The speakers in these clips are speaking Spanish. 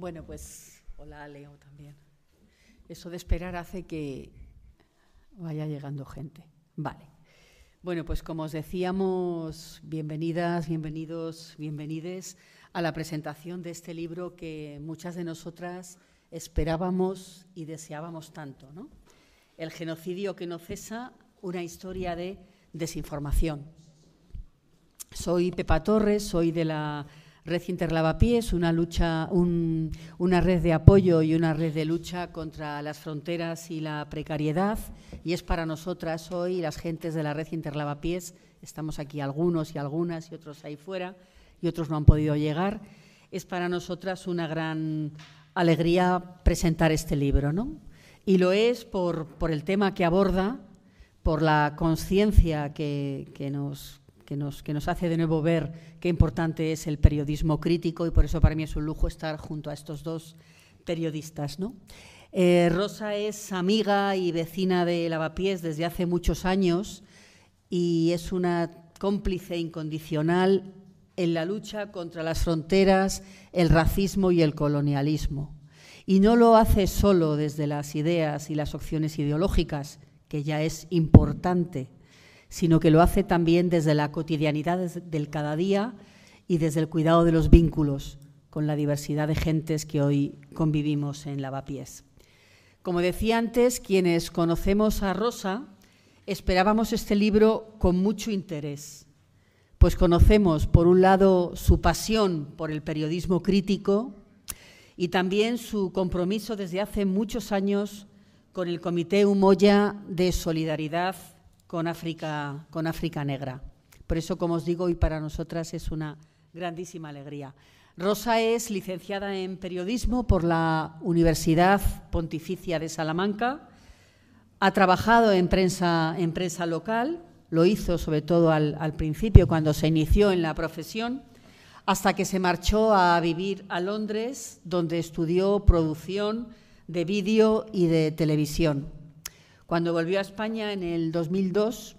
Bueno, pues hola Leo también. Eso de esperar hace que vaya llegando gente. Vale. Bueno, pues como os decíamos, bienvenidas, bienvenidos, bienvenides a la presentación de este libro que muchas de nosotras esperábamos y deseábamos tanto, ¿no? El genocidio que no cesa, una historia de desinformación. Soy Pepa Torres, soy de la Red Interlavapiés, una lucha, una red de apoyo y una red de lucha contra las fronteras y la precariedad. Y es para nosotras hoy, las gentes de la Red Interlavapiés, estamos aquí algunos y algunas y otros ahí fuera, y otros no han podido llegar. Es para nosotras una gran alegría presentar este libro, ¿no? Y lo es por, por el tema que aborda, por la conciencia que, que, nos, que nos, que nos hace de nuevo ver qué importante es el periodismo crítico y por eso para mí es un lujo estar junto a estos dos periodistas. ¿no? Eh, Rosa es amiga y vecina de Lavapiés desde hace muchos años y es una cómplice incondicional en la lucha contra las fronteras, el racismo y el colonialismo. Y no lo hace solo desde las ideas y las opciones ideológicas, que ya es importante, sino que lo hace también desde la cotidianidad del cada día y desde el cuidado de los vínculos con la diversidad de gentes que hoy convivimos en Lavapiés. Como decía antes, quienes conocemos a Rosa esperábamos este libro con mucho interés, pues conocemos, por un lado, su pasión por el periodismo crítico y también su compromiso desde hace muchos años con el Comité Humoya de Solidaridad con África, con África Negra. Por eso, como os digo, hoy para nosotras es una grandísima alegría. Rosa es licenciada en periodismo por la Universidad Pontificia de Salamanca. Ha trabajado en prensa, en prensa local, lo hizo sobre todo al, al principio cuando se inició en la profesión, hasta que se marchó a vivir a Londres, donde estudió producción de vídeo y de televisión. Cuando volvió a España en el 2002,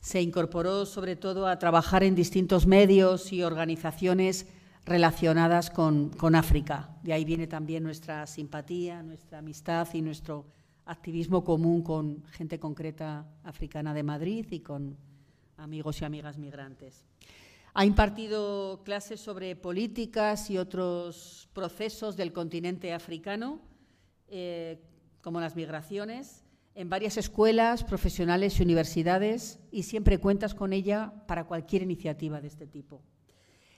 se incorporó sobre todo a trabajar en distintos medios y organizaciones relacionadas con, África. De ahí viene también nuestra simpatía, nuestra amistad y nuestro activismo común con gente concreta africana de Madrid y con amigos y amigas migrantes. Ha impartido clases sobre políticas y otros procesos del continente africano, eh, como las migraciones, en varias escuelas, profesionales y universidades y siempre cuentas con ella para cualquier iniciativa de este tipo.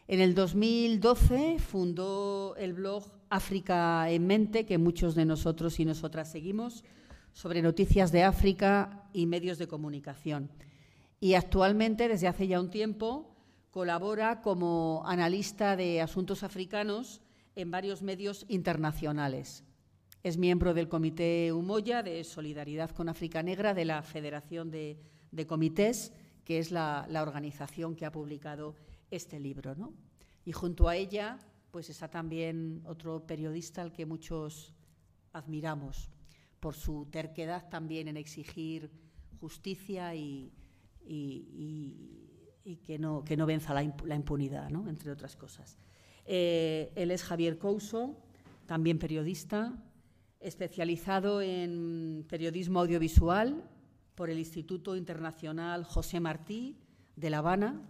En el 2012 fundó el blog África en Mente, que muchos de nosotros y nosotras seguimos, sobre noticias de África y medios de comunicación. Y actualmente, desde hace ya un tiempo, colabora como analista de asuntos africanos en varios medios internacionales. Es miembro del Comité Humoya de Solidaridad con África Negra de la Federación de, Comités, que es la, organización que ha publicado este libro. Y junto a ella pues está también otro periodista al que muchos admiramos por su terquedad también en exigir justicia y, que, no, que, no, venza la, impunidad, entre otras cosas. Eh, él es Javier Couso, también periodista, especializado en periodismo audiovisual por el Instituto Internacional José Martí de La Habana.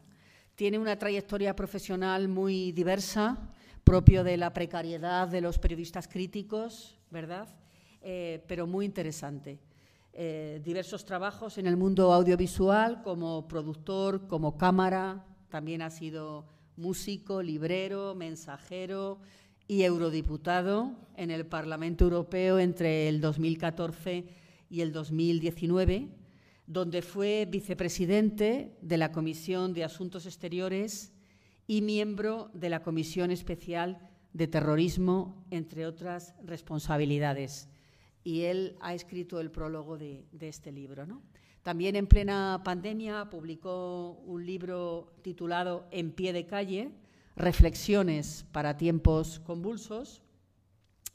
Tiene una trayectoria profesional muy diversa, propio de la precariedad de los periodistas críticos, ¿verdad? Eh, pero muy interesante. Eh, diversos trabajos en el mundo audiovisual como productor, como cámara, también ha sido músico, librero, mensajero, y eurodiputado en el Parlamento Europeo entre el 2014 y el 2019, donde fue vicepresidente de la Comisión de Asuntos Exteriores y miembro de la Comisión Especial de Terrorismo, entre otras responsabilidades. Y él ha escrito el prólogo de, este libro. También en plena pandemia publicó un libro titulado En pie de calle, Reflexiones para tiempos convulsos,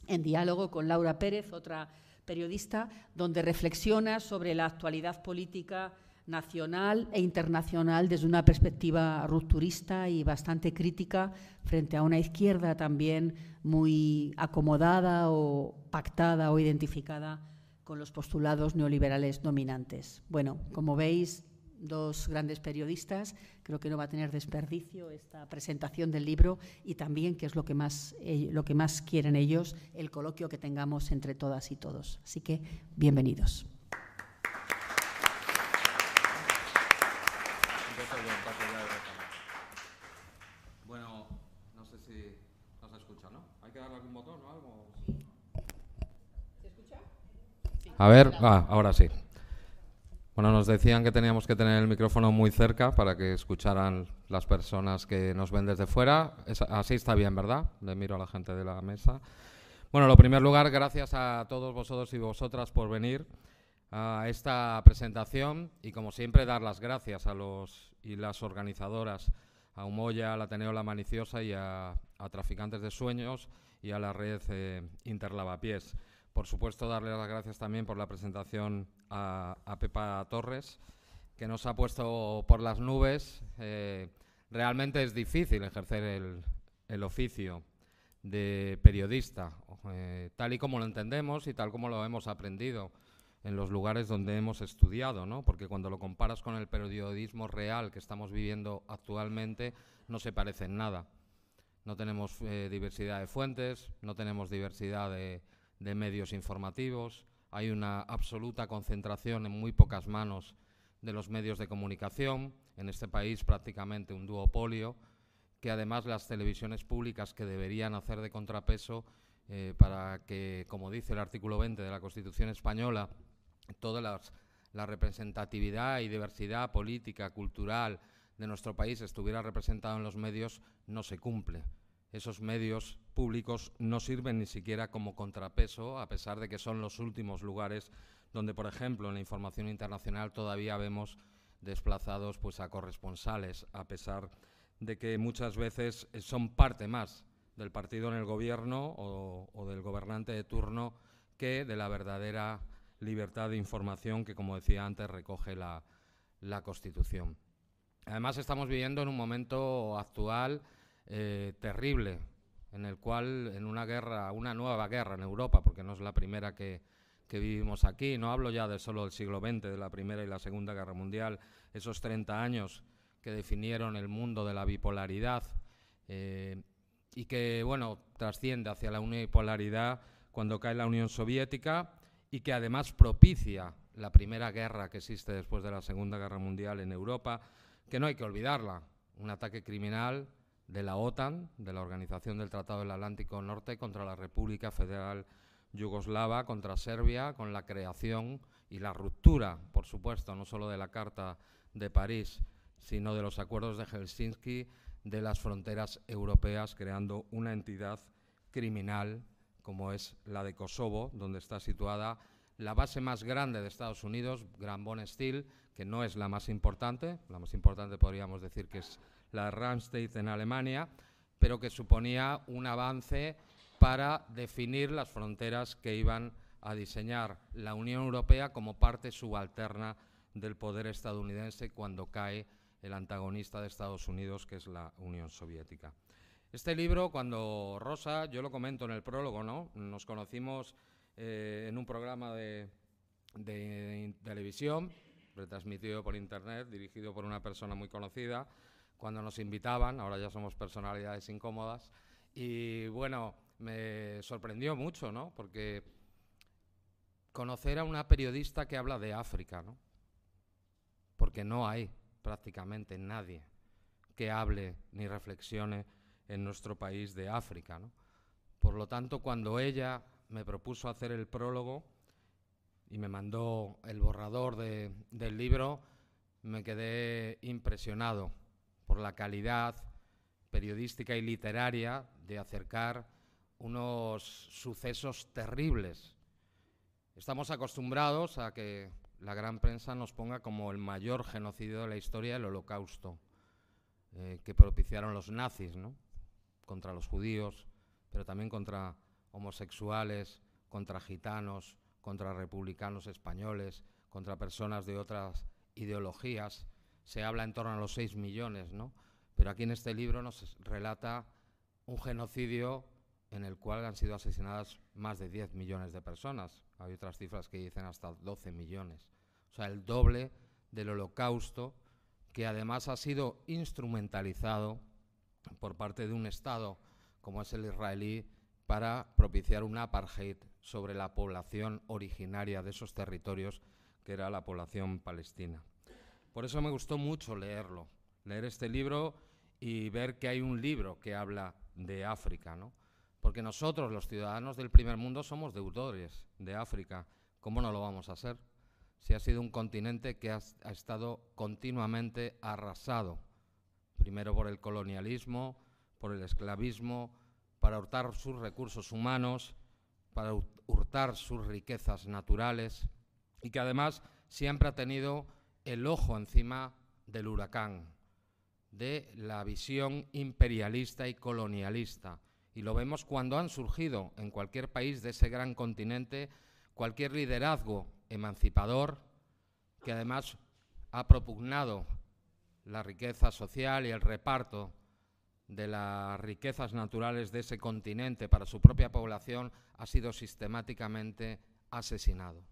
en diálogo con Laura Pérez, otra periodista, donde reflexiona sobre la actualidad política nacional e internacional desde una perspectiva rupturista y bastante crítica frente a una izquierda también muy acomodada o pactada o identificada con los postulados neoliberales dominantes. Bueno, como veis, dos grandes periodistas, creo que no va a tener desperdicio esta presentación del libro y también, que es lo que más, eh, lo que más quieren ellos, el coloquio que tengamos entre todas y todos. Así que, bienvenidos. A ver, ah, ahora sí. Bueno, nos decían que teníamos que tener el micrófono muy cerca para que escucharan las personas que nos ven desde fuera. así está bien, ¿verdad? Le miro a la gente de la mesa. Bueno, en primer lugar, gracias a todos vosotros y vosotras por venir a esta presentación y, como siempre, dar las gracias a los y las organizadoras, a Humoya, al Ateneo La Maniciosa y a, Traficantes de Sueños y a la red eh, Interlavapiés. Por supuesto, darle las gracias también por la presentación a, Pepa Torres, que nos ha puesto por las nubes. Eh, realmente es difícil ejercer el, oficio de periodista, eh, tal y como lo entendemos y tal como lo hemos aprendido en los lugares donde hemos estudiado, ¿no? porque cuando lo comparas con el periodismo real que estamos viviendo actualmente, no se parece en nada. No tenemos eh, diversidad de fuentes, no tenemos diversidad de, de medios informativos, hay una absoluta concentración en muy pocas manos de los medios de comunicación, en este país prácticamente un duopolio, que además las televisiones públicas que deberían hacer de contrapeso eh, para que, como dice el artículo 20 de la Constitución española, toda la representatividad y diversidad política, cultural de nuestro país estuviera representada en los medios, no se cumple esos medios públicos no sirven ni siquiera como contrapeso, a pesar de que son los últimos lugares donde, por ejemplo, en la información internacional todavía vemos desplazados pues, a corresponsales, a pesar de que muchas veces son parte más del partido en el gobierno o, del gobernante de turno que de la verdadera libertad de información que, como decía antes, recoge la, la Constitución. Además, estamos viviendo en un momento actual eh, terrible, en el cual en una guerra, una nueva guerra en Europa, porque no es la primera que, vivimos aquí, no hablo ya de solo del siglo XX, de la Primera y la Segunda Guerra Mundial, esos 30 años que definieron el mundo de la bipolaridad eh, y que, bueno, trasciende hacia la unipolaridad cuando cae la Unión Soviética y que además propicia la primera guerra que existe después de la Segunda Guerra Mundial en Europa, que no hay que olvidarla, un ataque criminal de la OTAN, de la Organización del Tratado del Atlántico Norte, contra la República Federal Yugoslava, contra Serbia, con la creación y la ruptura, por supuesto, no solo de la Carta de París, sino de los acuerdos de Helsinki, de las fronteras europeas, creando una entidad criminal como es la de Kosovo, donde está situada la base más grande de Estados Unidos, Gran Bon Steel, que no es la más importante, la más importante podríamos decir que es la Randstad en Alemania, pero que suponía un avance para definir las fronteras que iban a diseñar la Unión Europea como parte subalterna del poder estadounidense cuando cae el antagonista de Estados Unidos, que es la Unión Soviética. Este libro, cuando Rosa, yo lo comento en el prólogo, ¿no? Nos conocimos eh, en un programa de, de televisión, retransmitido por internet, dirigido por una persona muy conocida, cuando nos invitaban, ahora ya somos personalidades incómodas, y bueno, me sorprendió mucho, ¿no? Porque conocer a una periodista que habla de África, ¿no? Porque no hay prácticamente nadie que hable ni reflexione en nuestro país de África, ¿no? Por lo tanto, cuando ella me propuso hacer el prólogo y me mandó el borrador del libro, me quedé impresionado por la calidad periodística y literaria de acercar unos sucesos terribles. Estamos acostumbrados a que la gran prensa nos ponga como el mayor genocidio de la historia el holocausto, eh, que propiciaron los nazis, ¿no? contra los judíos, pero también contra homosexuales, contra gitanos, contra republicanos españoles, contra personas de otras ideologías se habla en torno a los 6 millones, ¿no? Pero aquí en este libro nos relata un genocidio en el cual han sido asesinadas más de 10 millones de personas. Hay otras cifras que dicen hasta 12 millones. O sea, el doble del holocausto que además ha sido instrumentalizado por parte de un Estado como es el israelí para propiciar un apartheid sobre la población originaria de esos territorios, que era la población palestina. Por eso me gustó mucho leerlo, leer este libro y ver que hay un libro que habla de África, ¿no? Porque nosotros, los ciudadanos del primer mundo, somos deudores de África. ¿Cómo no lo vamos a ser? Si ha sido un continente que ha, ha estado continuamente arrasado, primero por el colonialismo, por el esclavismo, para hurtar sus recursos humanos, para hurtar sus riquezas naturales y que además siempre ha tenido el ojo encima del huracán, de la visión imperialista y colonialista. Y lo vemos cuando han surgido en cualquier país de ese gran continente cualquier liderazgo emancipador que además ha propugnado la riqueza social y el reparto de las riquezas naturales de ese continente para su propia población ha sido sistemáticamente asesinado.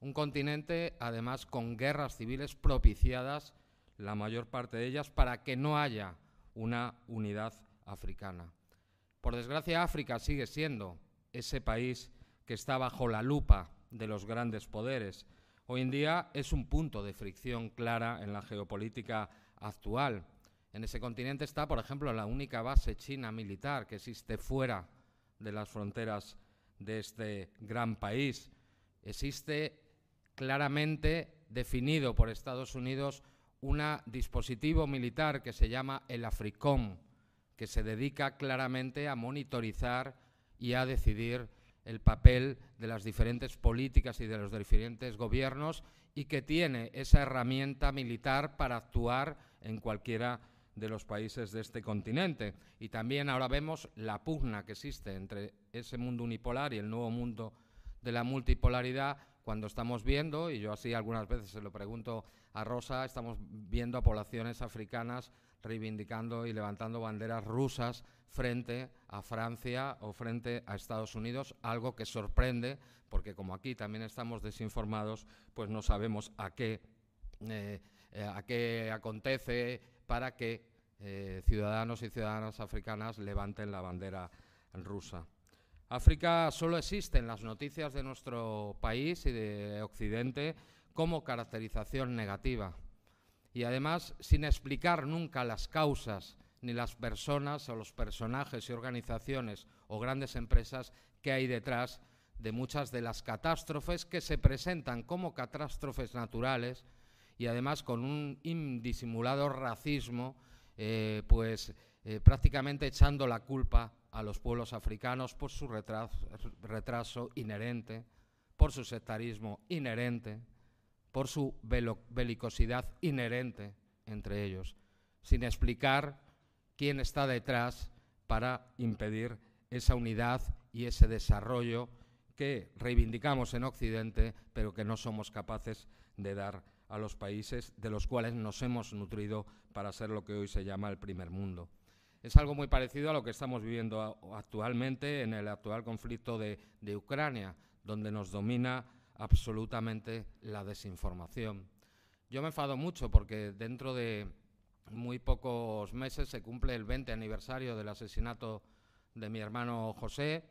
Un continente, además, con guerras civiles propiciadas, la mayor parte de ellas, para que no haya una unidad africana. Por desgracia, África sigue siendo ese país que está bajo la lupa de los grandes poderes. Hoy en día es un punto de fricción clara en la geopolítica actual en ese continente está, por ejemplo, la única base china militar que existe fuera de las fronteras de este gran país. Existe claramente definido por Estados Unidos un dispositivo militar que se llama el AFRICOM, que se dedica claramente a monitorizar y a decidir el papel de las diferentes políticas y de los diferentes gobiernos y que tiene esa herramienta militar para actuar en cualquiera de los países de este continente. Y también ahora vemos la pugna que existe entre ese mundo unipolar y el nuevo mundo de la multipolaridad cuando estamos viendo, y yo así algunas veces se lo pregunto a Rosa, estamos viendo a poblaciones africanas reivindicando y levantando banderas rusas frente a Francia o frente a Estados Unidos, algo que sorprende, porque como aquí también estamos desinformados, pues no sabemos a qué, eh, eh, a qué acontece para que eh, ciudadanos y ciudadanas africanas levanten la bandera rusa. África solo existe en las noticias de nuestro país y de Occidente como caracterización negativa. Y además sin explicar nunca las causas ni las personas o los personajes y organizaciones o grandes empresas que hay detrás de muchas de las catástrofes que se presentan como catástrofes naturales y además con un indisimulado racismo, eh, pues eh, prácticamente echando la culpa a los pueblos africanos por su retraso, inherente, por su sectarismo inherente, por su belicosidad inherente entre ellos, sin explicar quién está detrás para impedir esa unidad y ese desarrollo que reivindicamos en Occidente, pero que no somos capaces de dar a los países de los cuales nos hemos nutrido para ser lo que hoy se llama el primer mundo. Es algo muy parecido a lo que estamos viviendo actualmente en el actual conflicto de, Ucrania, donde nos domina absolutamente la desinformación. Yo me enfado mucho porque dentro de muy pocos meses se cumple el 20 aniversario del asesinato de mi hermano José,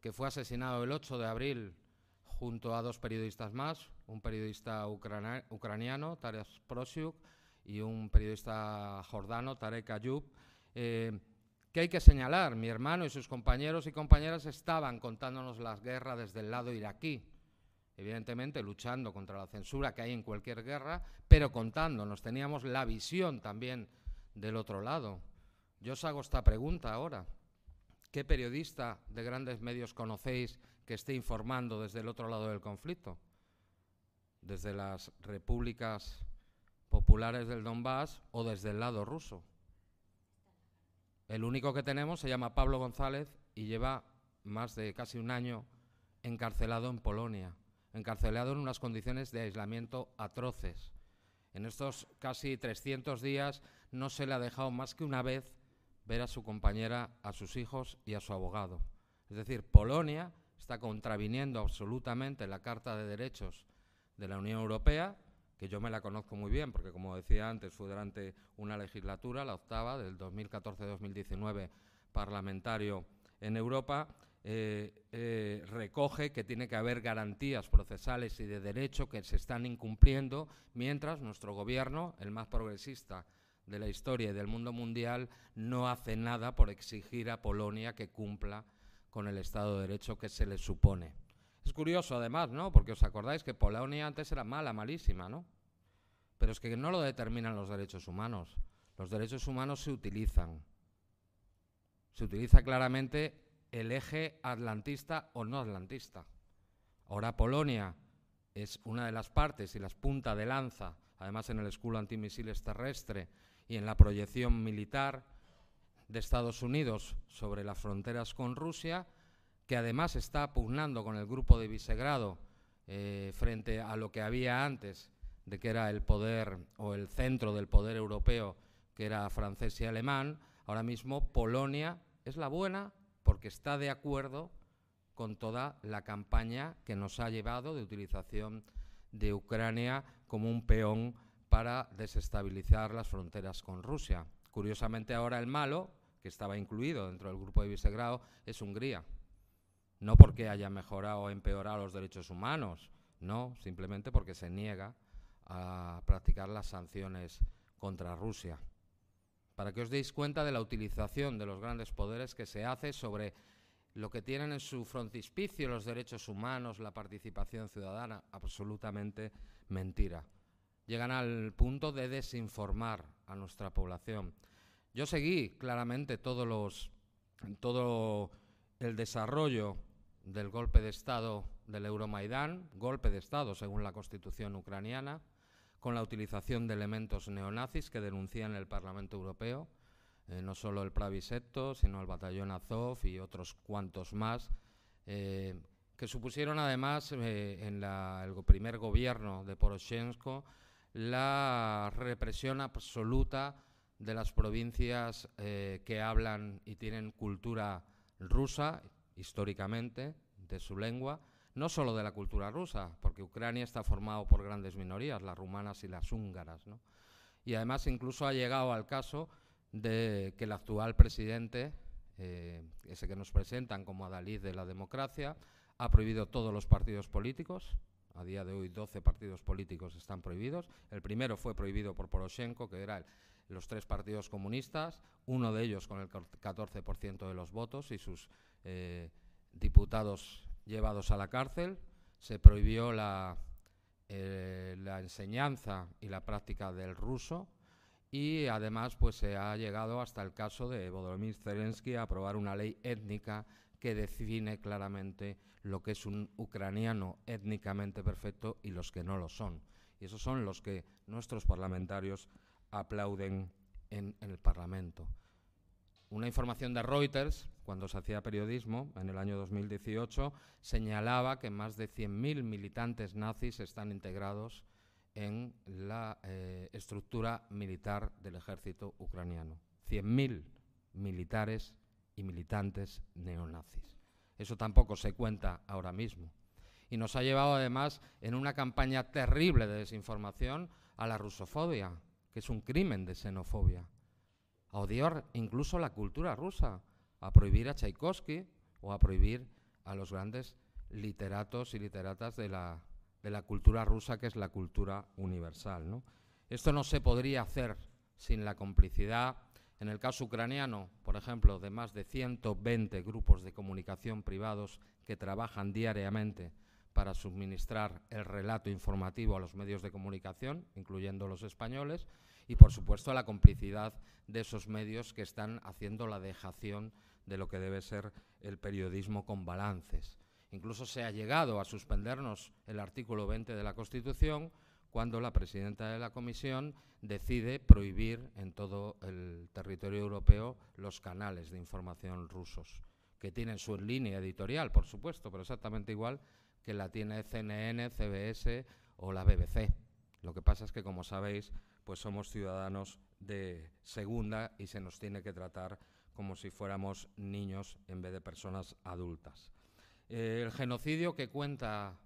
que fue asesinado el 8 de abril junto a dos periodistas más, un periodista ucraniano, Taras Prosyuk, y un periodista jordano, Tarek Ayub. Eh, ¿Qué hay que señalar? Mi hermano y sus compañeros y compañeras estaban contándonos las guerras desde el lado iraquí, evidentemente luchando contra la censura que hay en cualquier guerra, pero contándonos, teníamos la visión también del otro lado. Yo os hago esta pregunta ahora. ¿Qué periodista de grandes medios conocéis que esté informando desde el otro lado del conflicto, desde las repúblicas populares del Donbass o desde el lado ruso. El único que tenemos se llama Pablo González y lleva más de casi un año encarcelado en Polonia, encarcelado en unas condiciones de aislamiento atroces. En estos casi 300 días no se le ha dejado más que una vez ver a su compañera, a sus hijos y a su abogado. Es decir, Polonia está contraviniendo absolutamente la Carta de Derechos de la Unión Europea, que yo me la conozco muy bien, porque como decía antes, fue durante una legislatura, la octava, del 2014-2019, parlamentario en Europa, eh, eh, recoge que tiene que haber garantías procesales y de derecho que se están incumpliendo, mientras nuestro gobierno, el más progresista de la historia y del mundo mundial, no hace nada por exigir a Polonia que cumpla con el Estado de Derecho que se le supone. Es curioso, además, ¿no? Porque os acordáis que Polonia antes era mala, malísima, ¿no? Pero es que no lo determinan los derechos humanos. Los derechos humanos se utilizan. Se utiliza claramente el eje atlantista o no atlantista. Ahora Polonia es una de las partes y las puntas de lanza, además en el escudo antimisiles terrestre y en la proyección militar de Estados Unidos sobre las fronteras con Rusia, que además está pugnando con el grupo de Visegrado eh, frente a lo que había antes de que era el poder o el centro del poder europeo, que era francés y alemán, ahora mismo Polonia es la buena porque está de acuerdo con toda la campaña que nos ha llevado de utilización de Ucrania como un peón para desestabilizar las fronteras con Rusia. Curiosamente ahora el malo, que estaba incluido dentro del grupo de Visegrado, es Hungría. No porque haya mejorado o empeorado los derechos humanos, no, simplemente porque se niega a practicar las sanciones contra Rusia para que os deis cuenta de la utilización de los grandes poderes que se hace sobre lo que tienen en su frontispicio los derechos humanos, la participación ciudadana, absolutamente mentira. Llegan al punto de desinformar a nuestra población. Yo seguí claramente todos los, todo el desarrollo del golpe de Estado del Euromaidán, golpe de Estado según la Constitución ucraniana, con la utilización de elementos neonazis que denuncian el Parlamento Europeo, eh, no solo el Pravisetto, sino el batallón Azov y otros cuantos más, eh, que supusieron además eh, en el primer gobierno de Poroshenko la represión absoluta de las provincias que hablan y tienen cultura rusa, históricamente, de su lengua, no solo de la cultura rusa, porque Ucrania está formado por grandes minorías, las rumanas y las húngaras. Y además incluso ha llegado al caso de que el actual presidente, eh, ese que nos presentan como adalid de la democracia, ha prohibido todos los partidos políticos. A día de hoy 12 partidos políticos están prohibidos. El primero fue prohibido por Poroshenko, que eran los tres partidos comunistas, uno de ellos con el 14% de los votos y sus eh, diputados llevados a la cárcel, se prohibió la, eh, la enseñanza y la práctica del ruso y además pues se ha llegado hasta el caso de Volodymyr Zelensky a aprobar una ley étnica que define claramente lo que es un ucraniano étnicamente perfecto y los que no lo son. Y esos son los que nuestros parlamentarios aplauden en el Parlamento. Una información de Reuters, cuando se hacía periodismo, en el año 2018, señalaba que más de 100.000 militantes nazis están integrados en la eh, estructura militar del ejército ucraniano. 100.000 militares y militantes neonazis. Eso tampoco se cuenta ahora mismo. Y nos ha llevado además en una campaña terrible de desinformación a la rusofobia, que es un crimen de xenofobia a odiar incluso la cultura rusa, a prohibir a Tchaikovsky o a prohibir a los grandes literatos y literatas de la, de la cultura rusa, que es la cultura universal. ¿no? Esto no se podría hacer sin la complicidad, en el caso ucraniano, por ejemplo, de más de 120 grupos de comunicación privados que trabajan diariamente para suministrar el relato informativo a los medios de comunicación, incluyendo los españoles, y, por supuesto, la complicidad de esos medios que están haciendo la dejación de lo que debe ser el periodismo con balances. Incluso se ha llegado a suspendernos el artículo 20 de la Constitución cuando la presidenta de la Comisión decide prohibir en todo el territorio europeo los canales de información rusos, que tienen su línea editorial, por supuesto, pero exactamente igual que la tiene CNN, CBS o la BBC. Lo que pasa es que, como sabéis, pues somos ciudadanos de segunda y se nos tiene que tratar como si fuéramos niños en vez de personas adultas. Eh, el genocidio que cuenta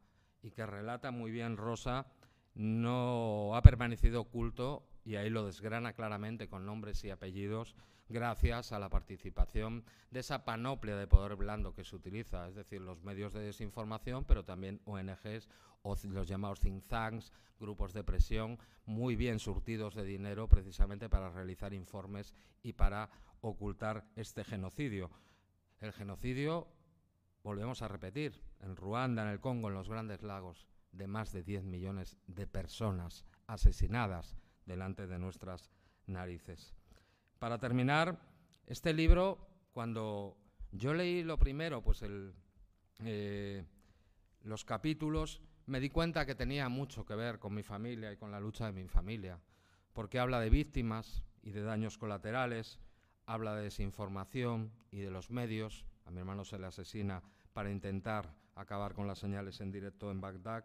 y que relata muy bien Rosa no ha permanecido oculto y ahí lo desgrana claramente con nombres y apellidos gracias a la participación de esa panoplia de poder blando que se utiliza, es decir, los medios de desinformación, pero también ONGs o los llamados think tanks, grupos de presión, muy bien surtidos de dinero precisamente para realizar informes y para ocultar este genocidio. El genocidio, volvemos a repetir, en Ruanda, en el Congo, en los grandes lagos, de más de 10 millones de personas asesinadas delante de nuestras narices. Para terminar, este libro, cuando yo leí lo primero, pues eh, los capítulos, me di cuenta que tenía mucho que ver con mi familia y con la lucha de mi familia, porque habla de víctimas y de daños colaterales, habla de desinformación y de los medios. A mi hermano se le asesina para intentar acabar con las señales en directo en Bagdad.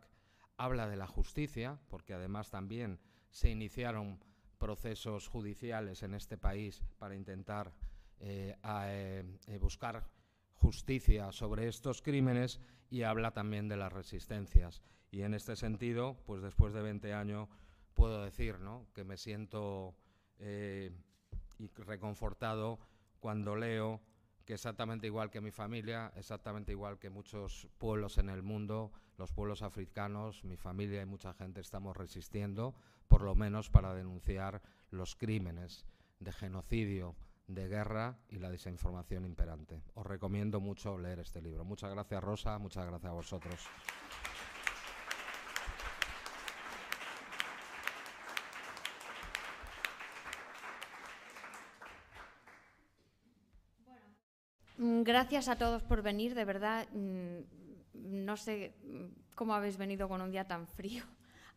Habla de la justicia, porque además también se iniciaron procesos judiciales en este país para intentar eh, eh, buscar justicia sobre estos crímenes y habla también de las resistencias. Y en este sentido, pues después de 20 años, puedo decir ¿no? que me siento eh, reconfortado cuando leo que exactamente igual que mi familia, exactamente igual que muchos pueblos en el mundo, los pueblos africanos, mi familia y mucha gente estamos resistiendo, por lo menos para denunciar los crímenes de genocidio, de guerra y la desinformación imperante. Os recomiendo mucho leer este libro. Muchas gracias Rosa, muchas gracias a vosotros. Gracias a todos por venir, de verdad. Mm, no sé cómo habéis venido con un día tan frío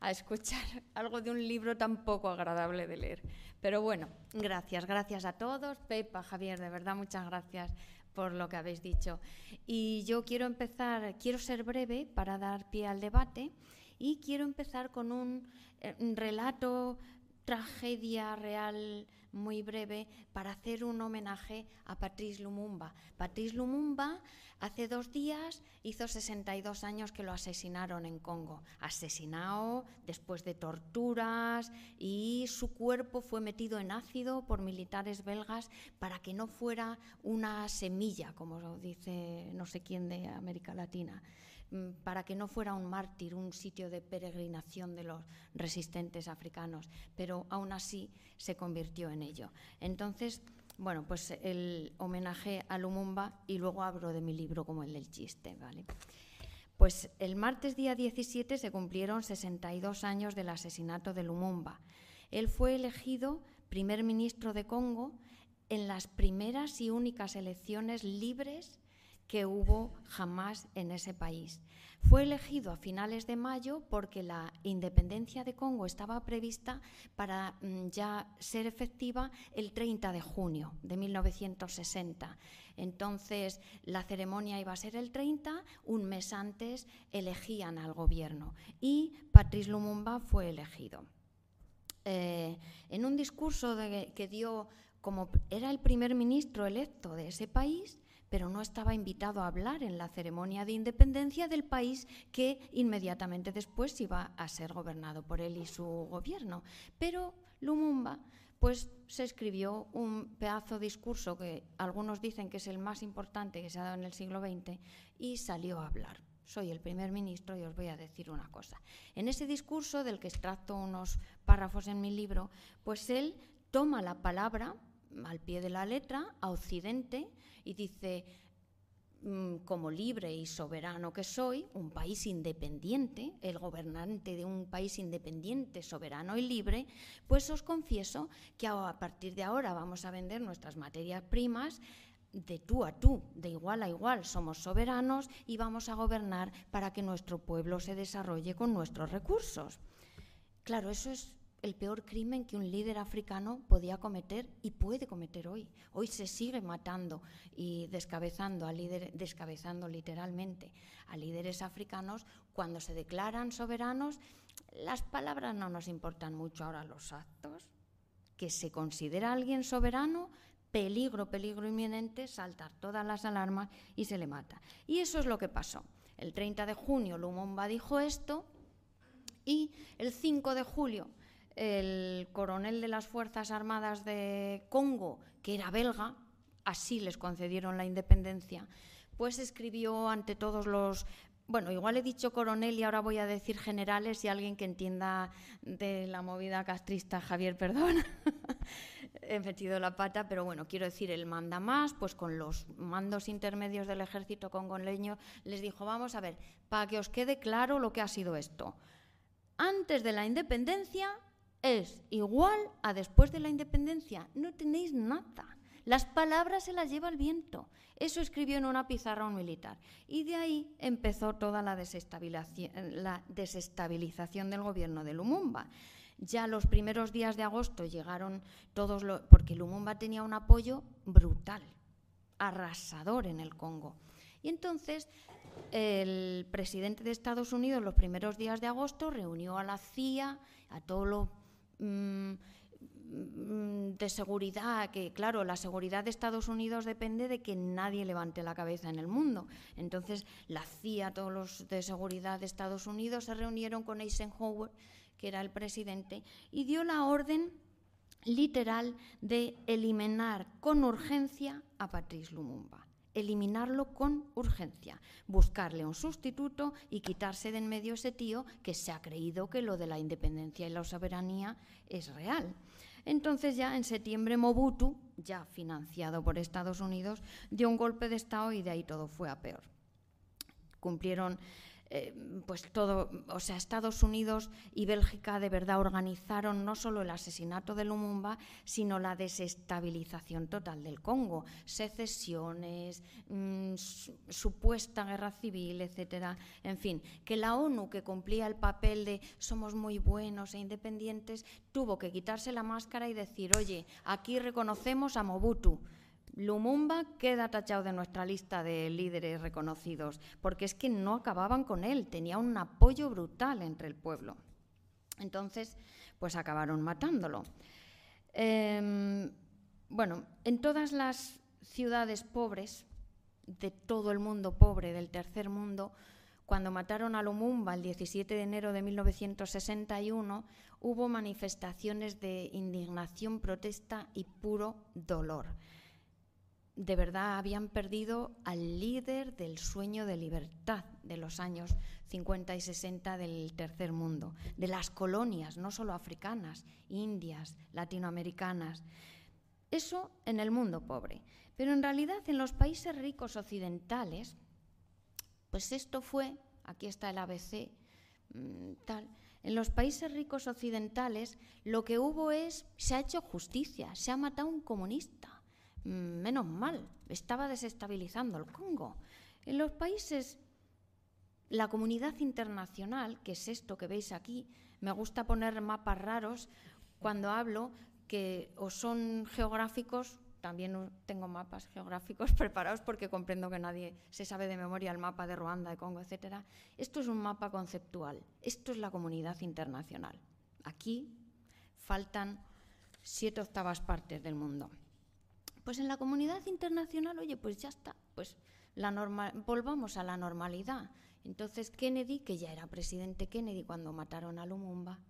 a escuchar algo de un libro tan poco agradable de leer. Pero bueno, gracias, gracias a todos. Pepa, Javier, de verdad, muchas gracias por lo que habéis dicho. Y yo quiero empezar, quiero ser breve para dar pie al debate y quiero empezar con un, eh, un relato tragedia real muy breve para hacer un homenaje a Patrice Lumumba. Patrice Lumumba hace dos días hizo 62 años que lo asesinaron en Congo. Asesinado después de torturas y su cuerpo fue metido en ácido por militares belgas para que no fuera una semilla, como dice no sé quién de América Latina. Mm, para que no fuera un mártir, un sitio de peregrinación de los resistentes africanos, pero aún así se convirtió en ello. Entonces, bueno, pues el homenaje a Lumumba y luego abro de mi libro como el del chiste, ¿vale? Pues el martes día 17 se cumplieron 62 años del asesinato de Lumumba. Él fue elegido primer ministro de Congo en las primeras y únicas elecciones libres que hubo jamás en ese país. Fue elegido a finales de mayo porque la independencia de Congo estaba prevista para mm, ya ser efectiva el 30 de junio de 1960. Entonces, la ceremonia iba a ser el 30, un mes antes elegían al gobierno y Patrice Lumumba fue elegido. Eh, en un discurso que dio como era el primer ministro electo de ese país, pero no estaba invitado a hablar en la ceremonia de independencia del país que inmediatamente después iba a ser gobernado por él y su gobierno. Pero Lumumba pues se escribió un pedazo de discurso que algunos dicen que es el más importante que se ha dado en el siglo XX y salió a hablar. Soy el primer ministro y os voy a decir una cosa. En ese discurso, del que extracto unos párrafos en mi libro, pues él toma la palabra al pie de la letra a Occidente y dice, mm, como libre y soberano que soy, un país independiente, el gobernante de un país independiente, soberano y libre, pues os confieso que a partir de ahora vamos a vender nuestras materias primas de tú a tú, de igual a igual, somos soberanos y vamos a gobernar para que nuestro pueblo se desarrolle con nuestros recursos. Claro, eso es el peor crimen que un líder africano podía cometer y puede cometer hoy. Hoy se sigue matando y descabezando a líderes, descabezando literalmente a líderes africanos cuando se declaran soberanos. las palabras no nos importan mucho ahora los actos, que se considera alguien soberano, peligro, peligro inminente, saltar todas las alarmas y se le mata. Y eso es lo que pasó. El 30 de junio Lumumba dijo esto y el 5 de julio el coronel de las Fuerzas Armadas de Congo, que era belga, así les concedieron la independencia, pues escribió ante todos los bueno, igual he dicho coronel y ahora voy a decir generales y alguien que entienda de la movida castrista, Javier, perdón, he metido la pata, pero bueno, quiero decir, el manda más, pues con los mandos intermedios del ejército congoleño les dijo, vamos a ver, para que os quede claro lo que ha sido esto. Antes de la independencia es igual a después de la independencia, no tenéis nada. Las palabras se las lleva el viento. Eso escribió en una pizarra un militar. Y de ahí empezó toda la desestabilización, del gobierno de Lumumba. Ya los primeros días de agosto llegaron todos los... porque Lumumba tenía un apoyo brutal, arrasador en el Congo. Y entonces el presidente de Estados Unidos los primeros días de agosto reunió a la CIA, a todo lo... Mm, de seguridad, que claro, la seguridad de Estados Unidos depende de que nadie levante la cabeza en el mundo. Entonces, la CIA, todos los de seguridad de Estados Unidos se reunieron con Eisenhower, que era el presidente, y dio la orden literal de eliminar con urgencia a Patrice Lumumba eliminarlo con urgencia, buscarle un sustituto y quitarse de en medio ese tío que se ha creído que lo de la independencia y la soberanía es real. Entonces ya en septiembre Mobutu, ya financiado por Estados Unidos, dio un golpe de Estado y de ahí todo fue a peor. Cumplieron eh, pues todo, o sea, Estados Unidos y Bélgica de verdad organizaron no solo el asesinato de Lumumba, sino la desestabilización total del Congo, secesiones, mm, supuesta guerra civil, etcétera. En fin, que la ONU, que cumplía el papel de somos muy buenos e independientes, tuvo que quitarse la máscara y decir, oye, aquí reconocemos a Mobutu Lumumba queda tachado de nuestra lista de líderes reconocidos, porque es que no acababan con él, tenía un apoyo brutal entre el pueblo. Entonces, pues acabaron matándolo. Em, bueno, en todas las ciudades pobres, de todo el mundo pobre, del tercer mundo, cuando mataron a Lumumba el 17 de enero de 1961, hubo manifestaciones de indignación, protesta y puro dolor de verdad habían perdido al líder del sueño de libertad de los años 50 y 60 del tercer mundo, de las colonias, no solo africanas, indias, latinoamericanas. Eso en el mundo pobre. Pero en realidad en los países ricos occidentales, pues esto fue, aquí está el ABC, mm, tal, en los países ricos occidentales lo que hubo es, se ha hecho justicia, se ha matado un comunista menos mal, estaba desestabilizando el Congo. En los países, la comunidad internacional, que es esto que veis aquí, me gusta poner mapas raros cuando hablo que o son geográficos, también tengo mapas geográficos preparados porque comprendo que nadie se sabe de memoria el mapa de Ruanda, de Congo, etc. Esto es un mapa conceptual, esto es la comunidad internacional. Aquí faltan siete octavas partes del mundo. Pues en la comunidad internacional, oye, pues ya está, pues volvamos a la normalidad. Entonces Kennedy, que ya era presidente Kennedy cuando mataron a Lumumba,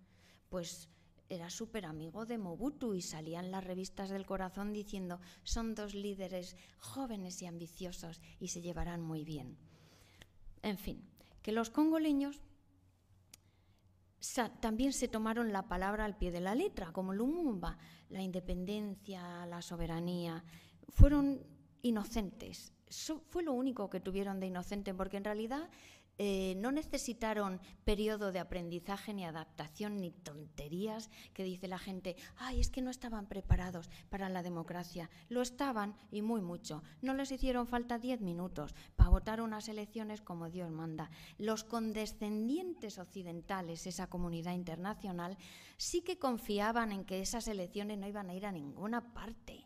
pues era súper amigo de Mobutu y salían las revistas del corazón diciendo son dos líderes jóvenes y ambiciosos y se llevarán muy bien. En fin, que los congoleños también se tomaron la palabra al pie de la letra, como Lumumba, la independencia, la soberanía, fueron inocentes. fue lo único que tuvieron de inocente, porque en realidad eh, no necesitaron periodo de aprendizaje ni adaptación ni tonterías que dice la gente, ay, es que no estaban preparados para la democracia. Lo estaban y muy mucho. No les hicieron falta diez minutos para votar unas elecciones como Dios manda. Los condescendientes occidentales, esa comunidad internacional, sí que confiaban en que esas elecciones no iban a ir a ninguna parte.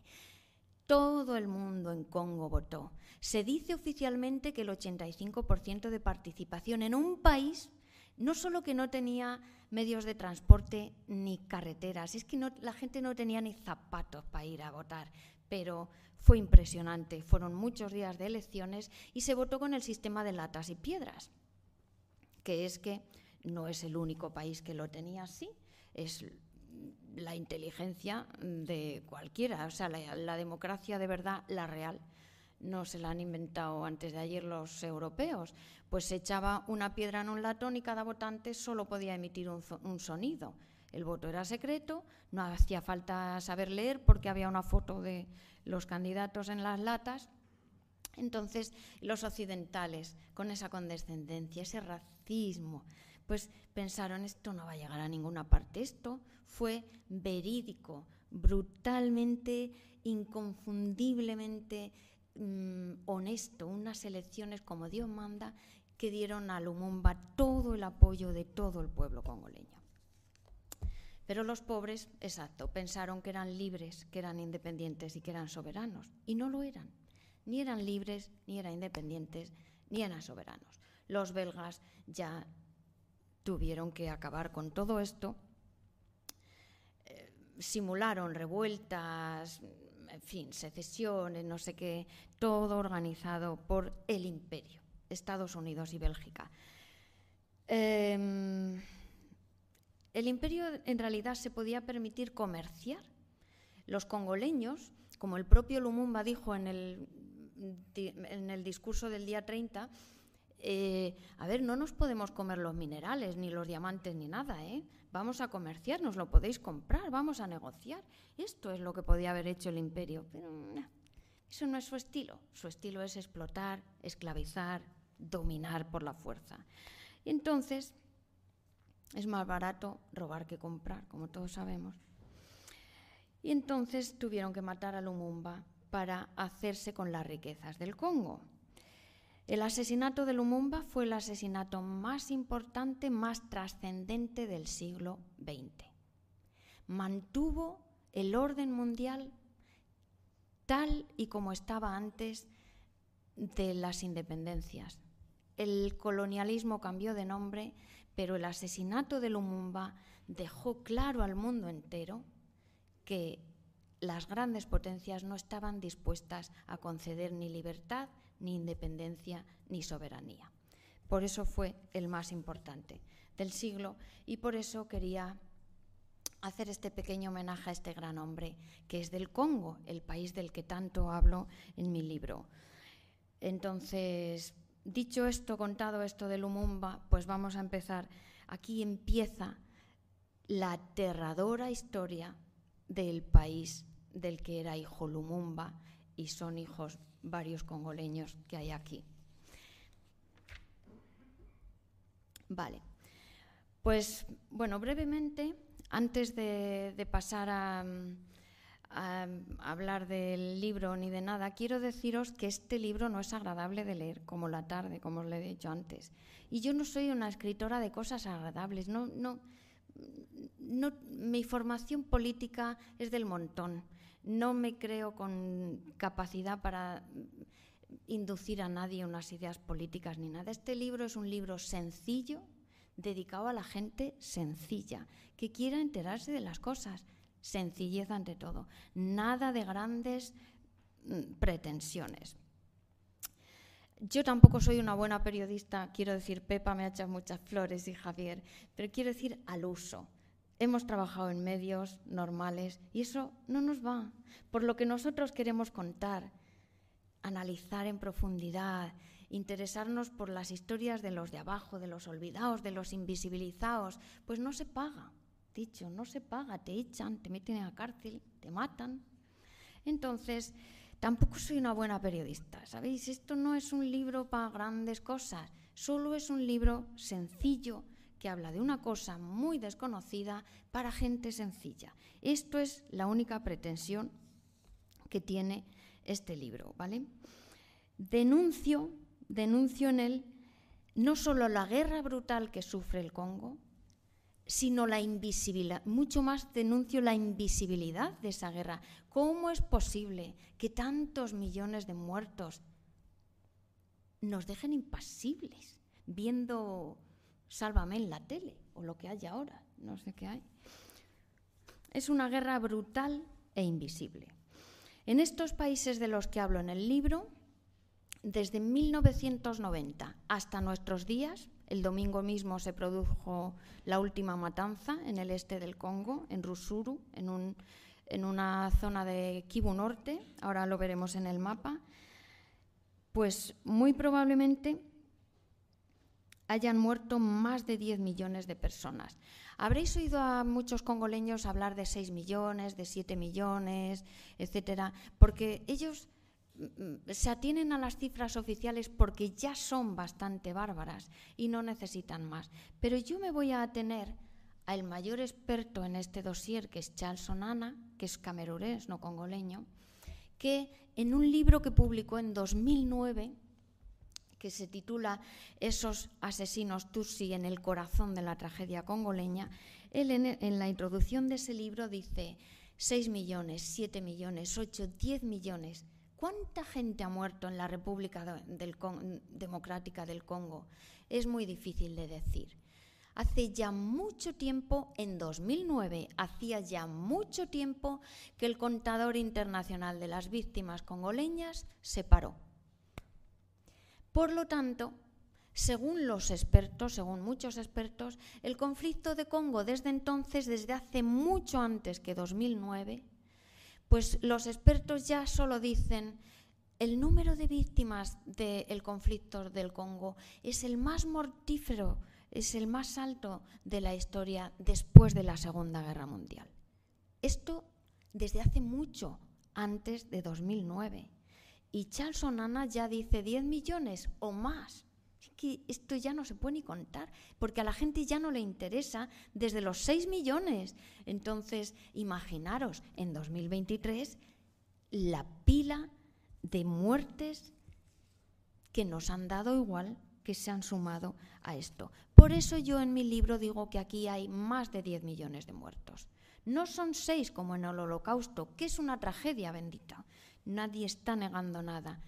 Todo el mundo en Congo votó. Se dice oficialmente que el 85% de participación en un país no solo que no tenía medios de transporte ni carreteras, es que la gente no tenía ni zapatos para ir a votar, pero fue impresionante. Fueron muchos días de elecciones y se votó con el sistema de latas y piedras, que es que no es el único país que lo tenía así, la inteligencia de cualquiera, o sea, la, democracia de verdad, la real. No se la han inventado antes de ayer los europeos. Pues se echaba una piedra en un latón y cada votante solo podía emitir un sonido. El voto era secreto, no hacía falta saber leer porque había una foto de los candidatos en las latas. Entonces, los occidentales, con esa condescendencia, ese racismo, pues pensaron, esto no va a llegar a ninguna parte. Esto fue verídico, brutalmente, inconfundiblemente mm, honesto, unas elecciones como Dios manda que dieron a Lumumba todo el apoyo de todo el pueblo congoleño. Pero los pobres, exacto, pensaron que eran libres, que eran independientes y que eran soberanos. Y no lo eran. Ni eran libres, ni eran independientes, ni eran soberanos. Los belgas ya tuvieron que acabar con todo esto. Simularon revueltas, en fin, secesiones, no sé qué, todo organizado por el imperio, Estados Unidos y Bélgica. Em, el imperio en realidad se podía permitir comerciar. Los congoleños, como el propio Lumumba dijo en el, en el discurso del día 30, eh, a ver, no nos podemos comer los minerales, ni los diamantes, ni nada, ¿eh? Vamos a comerciar, nos lo podéis comprar, vamos a negociar. Esto es lo que podía haber hecho el imperio, pero eso no es su estilo. Su estilo es explotar, esclavizar, dominar por la fuerza. Y entonces, es más barato robar que comprar, como todos sabemos. Y entonces tuvieron que matar a Lumumba para hacerse con las riquezas del Congo. El asesinato de Lumumba fue el asesinato más importante, más trascendente del siglo XX. Mantuvo el orden mundial tal y como estaba antes de las independencias. El colonialismo cambió de nombre pero el asesinato de Lumumba dejó claro al mundo entero que las grandes potencias no estaban dispuestas a conceder ni libertad, ni independencia, ni soberanía. Por eso fue el más importante del siglo y por eso quería hacer este pequeño homenaje a este gran hombre, que es del Congo, el país del que tanto hablo en mi libro. Entonces, dicho esto, contado esto de Lumumba, pues vamos a empezar. Aquí empieza la aterradora historia del país del que era hijo Lumumba y son hijos varios congoleños que hay aquí. Vale. Pues bueno, brevemente, antes de pasar a, hablar del libro ni de nada, quiero deciros que este libro no es agradable de leer, como la tarde, como os le he dicho antes. Y yo no soy una escritora de cosas agradables, no, no, mi formación política es del montón. No me creo con capacidad para inducir a nadie unas ideas políticas ni nada. Este libro es un libro sencillo, dedicado a la gente sencilla, que quiera enterarse de las cosas sencillez ante todo, nada de grandes mm, pretensiones. Yo tampoco soy una buena periodista, quiero decir, Pepa me ha echado muchas flores y Javier, pero quiero decir al uso. Hemos trabajado en medios normales y eso no nos va. Por lo que nosotros queremos contar, analizar en profundidad, interesarnos por las historias de los de abajo, de los olvidados, de los invisibilizados, pues no se paga dicho, no se paga, te echan, te meten en la cárcel, te matan. Entonces, tampoco soy una buena periodista, ¿sabéis? Esto no es un libro para grandes cosas, solo es un libro sencillo que habla de una cosa muy desconocida para gente sencilla. Esto es la única pretensión que tiene este libro, ¿vale? Denuncio, denuncio en él no solo la guerra brutal que sufre el Congo, sino la invisibilidad. Mucho más denuncio la invisibilidad de esa guerra. ¿Cómo es posible que tantos millones de muertos nos dejen impasibles viendo Sálvame en la tele o lo que hay ahora, no sé qué hay. Es una guerra brutal e invisible. En estos países de los que hablo en el libro, desde 1990 hasta nuestros días, el domingo mismo se produjo la última matanza en el este del Congo, en Rusuru, en, en una zona de Kivu Norte, ahora lo veremos en el mapa, pues muy probablemente hayan muerto más de 10 millones de personas. Habréis oído a muchos congoleños hablar de 6 millones, de 7 millones, etcétera, porque ellos mm, se atienen a las cifras oficiales porque ya son bastante bárbaras y no necesitan más. Pero yo me voy a atener al mayor experto en este dossier, que es Charles Onana, que es camerunés, no congoleño, que en un libro que publicó en 2009, que se titula Esos asesinos Tutsi en el corazón de la tragedia congoleña, él en, la introducción de ese libro dice 6 millones, 7 millones, 8, 10 millones. ¿Cuánta gente ha muerto en la República Democrática del Congo? Es muy difícil de decir. Hace ya mucho tiempo, en 2009, hacía ya mucho tiempo que el contador internacional de las víctimas congoleñas se paró. Por lo tanto, según los expertos, según muchos expertos, el conflicto de Congo desde entonces, desde hace mucho antes que 2009, pues los expertos ya solo dicen el número de víctimas del conflicto del Congo es el más mortífero es el más alto de la historia después de la Segunda Guerra Mundial. Esto desde hace mucho, antes de 2009. Y Charles Onana ya dice 10 millones o más. esto ya no se puede ni contar, porque a la gente ya no le interesa desde los 6 millones. Entonces, imaginaros, en 2023, la pila de muertes que nos han dado igual que se han sumado a esto. Por eso yo en mi libro digo que aquí hay más de 10 millones de muertos. No son seis como en el holocausto, que es una tragedia bendita. Nadie está negando nada.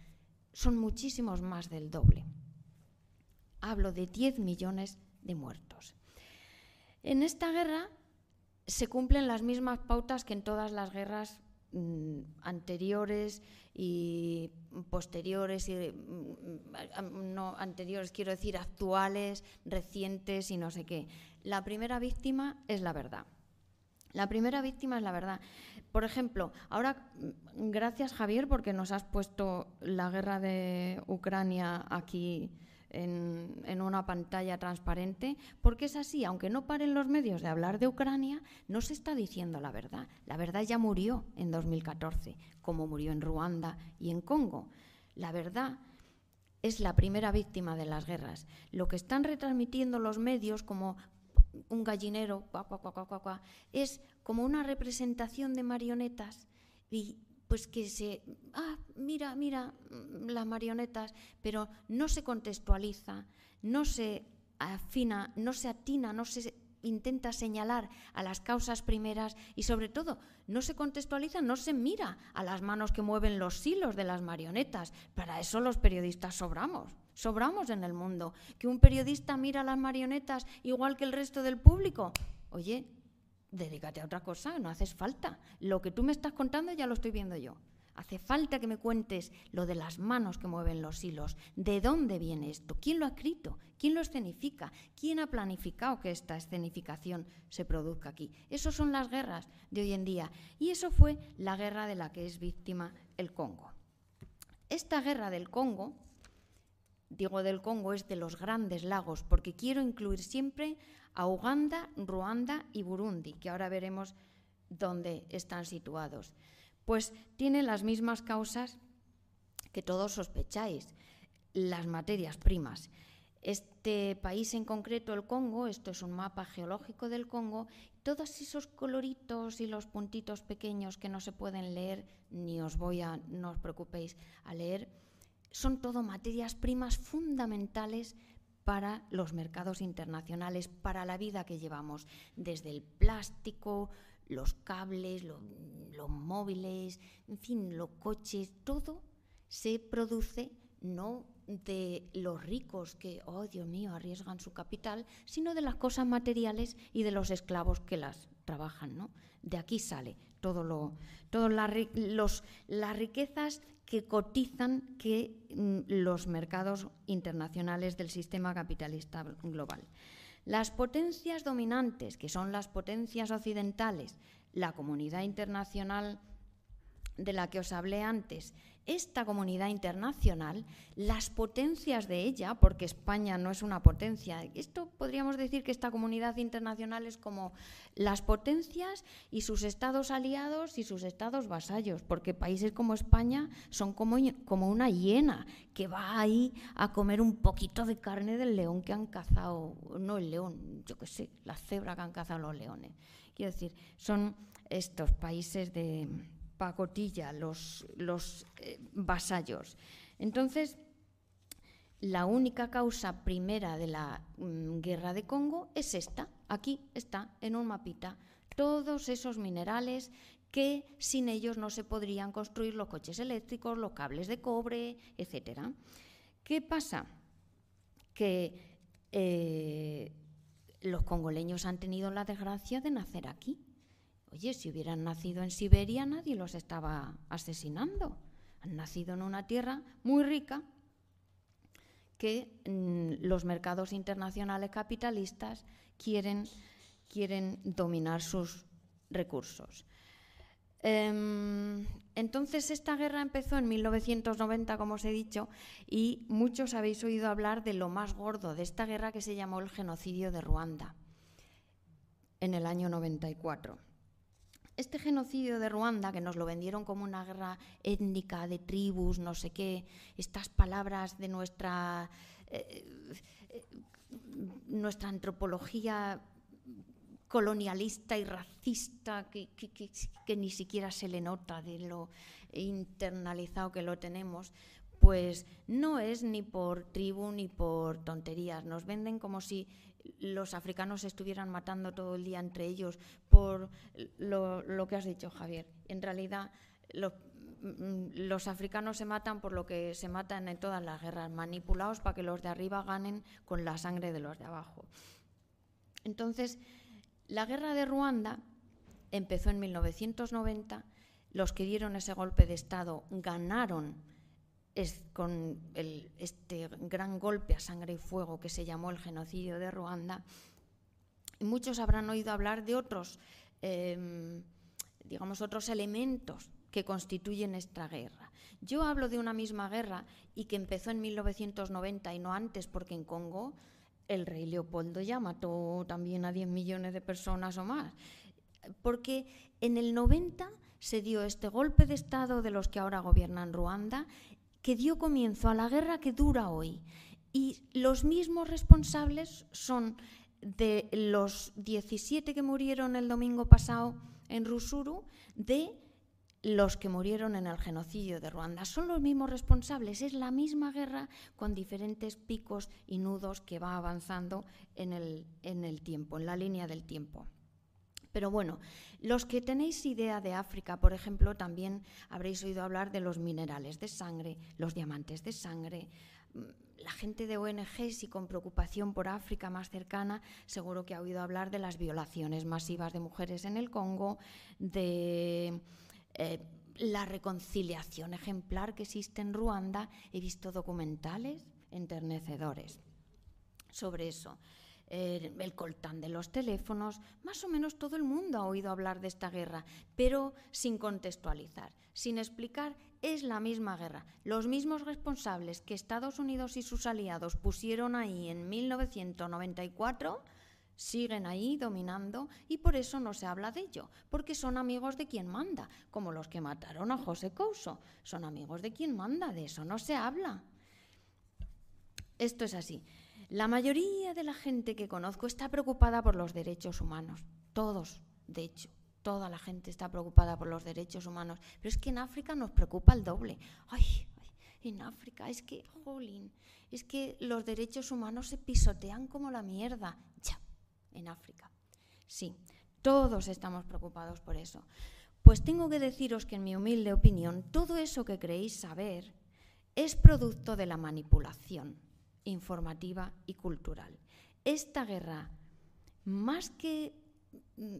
Son muchísimos más del doble. Hablo de 10 millones de muertos. En esta guerra se cumplen las mismas pautas que en todas las guerras mm, anteriores y posteriores, y, mm, no anteriores, quiero decir actuales, recientes y no sé qué. La primera víctima es la verdad. La primera víctima es la verdad. Por ejemplo, ahora, mm, gracias Javier, porque nos has puesto la guerra de Ucrania aquí en, una pantalla transparente, porque es así, aunque no paren los medios de hablar de Ucrania, no se está diciendo la verdad. La verdad ya murió en 2014, como murió en Ruanda y en Congo. La verdad es la primera víctima de las guerras. Lo que están retransmitiendo los medios como un gallinero, es como una representación de marionetas y pues que se, ah, mira, mira mm, las marionetas, pero no se contextualiza, no se afina, no se atina, no se intenta señalar a las causas primeras y sobre todo no se contextualiza, no se mira a las manos que mueven los hilos de las marionetas. Para eso los periodistas sobramos, sobramos en el mundo. Que un periodista mira las marionetas igual que el resto del público. Oye, dedícate a otra cosa, no haces falta. Lo que tú me estás contando ya lo estoy viendo yo. Hace falta que me cuentes lo de las manos que mueven los hilos. ¿De dónde viene esto? ¿Quién lo ha escrito? ¿Quién lo escenifica? ¿Quién ha planificado que esta escenificación se produzca aquí? Esas son las guerras de hoy en día. Y eso fue la guerra de la que es víctima el Congo. Esta guerra del Congo, digo del Congo, es de los grandes lagos, porque quiero incluir siempre a Uganda, Ruanda y Burundi, que ahora veremos dónde están situados. Pues tiene las mismas causas que todos sospecháis, las materias primas. Este país en concreto, el Congo, esto es un mapa geológico del Congo, todos esos coloritos y los puntitos pequeños que no se pueden leer, ni os voy a, no os preocupéis, a leer, son todo materias primas fundamentales para los mercados internacionales, para la vida que llevamos, desde el plástico, los cables, los móviles, en fin, los coches, todo se produce no de los ricos que, oh Dios mío, arriesgan su capital, sino de las cosas materiales y de los esclavos que las trabajan. ¿no? De aquí sale todo lo, todas las riquezas que cotizan que mm, los mercados internacionales del sistema capitalista global. Las potencias dominantes, que son las potencias occidentales, la comunidad internacional de la que os hablé antes, esta comunidad internacional, las potencias de ella, porque España no es una potencia, esto podríamos decir que esta comunidad internacional es como las potencias y sus estados aliados y sus estados vasallos, porque países como España son como, como una hiena que va ahí a comer un poquito de carne del león que han cazado, no el león, yo qué sé, la cebra que han cazado los leones. Quiero decir, son estos países de pacotilla, los, los eh, vasallos. Entonces, la única causa primera de la mm, guerra de Congo es esta. Aquí está, en un mapita, todos esos minerales que sin ellos no se podrían construir los coches eléctricos, los cables de cobre, etc. ¿Qué pasa? Que eh, los congoleños han tenido la desgracia de nacer aquí Oye, si hubieran nacido en Siberia nadie los estaba asesinando. Han nacido en una tierra muy rica que mm, los mercados internacionales capitalistas quieren, quieren dominar sus recursos. Em, entonces esta guerra empezó en 1990, como os he dicho, y muchos habéis oído hablar de lo más gordo de esta guerra que se llamó el genocidio de Ruanda en el año 94 este genocidio de Ruanda, que nos lo vendieron como una guerra étnica, de tribus, no sé qué, estas palabras de nuestra, eh, eh, nuestra antropología colonialista y racista que, que, ni siquiera se le nota de lo internalizado que lo tenemos, pues no es ni por tribu ni por tonterías. Nos venden como si los africanos estuvieran matando todo el día entre ellos por lo, que has dicho, Javier. En realidad, mm, los, africanos se matan por lo que se matan en todas las guerras, manipulados para que los de arriba ganen con la sangre de los de abajo. Entonces, la guerra de Ruanda empezó en 1990. Los que dieron ese golpe de Estado ganaron es con este gran golpe a sangre y fuego que se llamó el genocidio de Ruanda, muchos habrán oído hablar de otros, em, digamos, otros elementos que constituyen esta guerra. Yo hablo de una misma guerra y que empezó en 1990 y no antes, porque en Congo el rey Leopoldo ya mató también a 10 millones de personas o más. Porque en el 90 se dio este golpe de Estado de los que ahora gobiernan Ruanda que dio comienzo a la guerra que dura hoy. Y los mismos responsables son de los 17 que murieron el domingo pasado en Rusuru, de los que murieron en el genocidio de Ruanda. Son los mismos responsables, es la misma guerra con diferentes picos y nudos que va avanzando en el, en el tiempo, en la línea del tiempo. Pero bueno, los que tenéis idea de África, por ejemplo, también habréis oído hablar de los minerales de sangre, los diamantes de sangre. Mm, la gente de ONGs y con preocupación por África más cercana, seguro que ha oído hablar de las violaciones masivas de mujeres en el Congo, de eh, la reconciliación ejemplar que existe en Ruanda. He visto documentales enternecedores sobre eso el coltán de los teléfonos, más o menos todo el mundo ha oído hablar de esta guerra, pero sin contextualizar, sin explicar, es la misma guerra. Los mismos responsables que Estados Unidos y sus aliados pusieron ahí en 1994 siguen ahí dominando y por eso no se habla de ello, porque son amigos de quien manda, como los que mataron a José Couso, son amigos de quien manda, de eso no se habla. Esto es así. La mayoría de la gente que conozco está preocupada por los derechos humanos. Todos, de hecho, toda la gente está preocupada por los derechos humanos. Pero es que en África nos preocupa el doble. Ay, en África es que, jolín, es que los derechos humanos se pisotean como la mierda. Ya, en África. Sí, todos estamos preocupados por eso. Pues tengo que deciros que en mi humilde opinión, todo eso que creéis saber es producto de la manipulación informativa y cultural. Esta guerra, más que mm,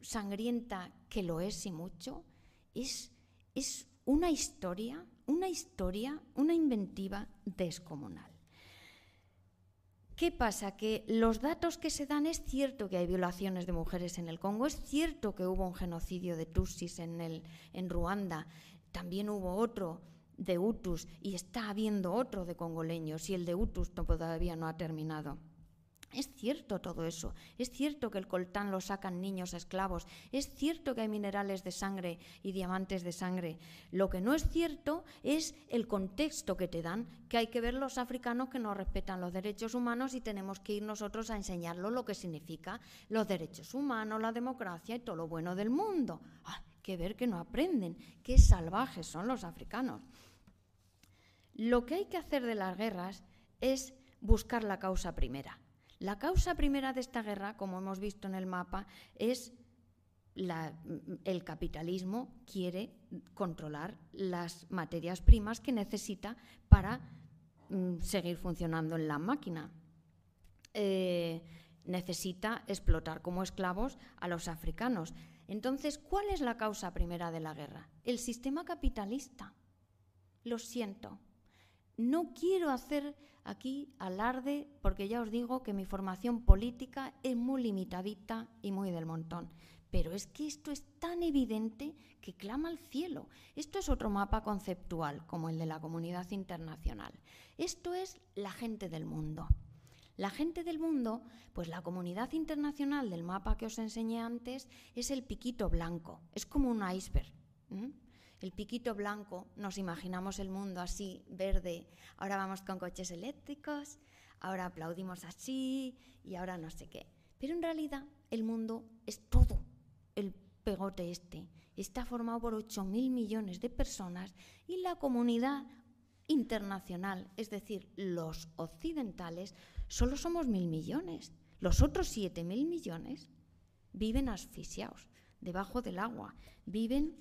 sangrienta, que lo es y mucho, es, es una historia, una historia, una inventiva descomunal. ¿Qué pasa? Que los datos que se dan es cierto que hay violaciones de mujeres en el Congo, es cierto que hubo un genocidio de Tutsis en, en Ruanda, también hubo otro de Hutus y está habiendo otro de congoleños y el de Hutus todavía no ha terminado. Es cierto todo eso, es cierto que el coltán lo sacan niños esclavos, es cierto que hay minerales de sangre y diamantes de sangre. Lo que no es cierto es el contexto que te dan, que hay que ver los africanos que no respetan los derechos humanos y tenemos que ir nosotros a enseñarlos lo que significa los derechos humanos, la democracia y todo lo bueno del mundo. Hay ah, que ver que no aprenden, qué salvajes son los africanos. Lo que hay que hacer de las guerras es buscar la causa primera la causa primera de esta guerra, como hemos visto en el mapa, es el capitalismo quiere controlar las materias primas que necesita para mm, seguir funcionando en la máquina. Eh, necesita explotar como esclavos a los africanos. Entonces, ¿cuál es la causa primera de la guerra? El sistema capitalista. Lo siento. No quiero hacer aquí alarde porque ya os digo que mi formación política es muy limitadita y muy del montón. Pero es que esto es tan evidente que clama al cielo. Esto es otro mapa conceptual, como el de la comunidad internacional. Esto es la gente del mundo. La gente del mundo, pues la comunidad internacional del mapa que os enseñé antes es el piquito blanco, es como un iceberg el piquito blanco, nos imaginamos el mundo así, verde, ahora vamos con coches eléctricos, ahora aplaudimos así y ahora no sé qué. Pero en realidad el mundo es todo, el pegote este. Está formado por 8.000 millones de personas y la comunidad internacional, es decir, los occidentales, solo somos mil millones. Los otros 7.000 millones viven asfixiados, debajo del agua, viven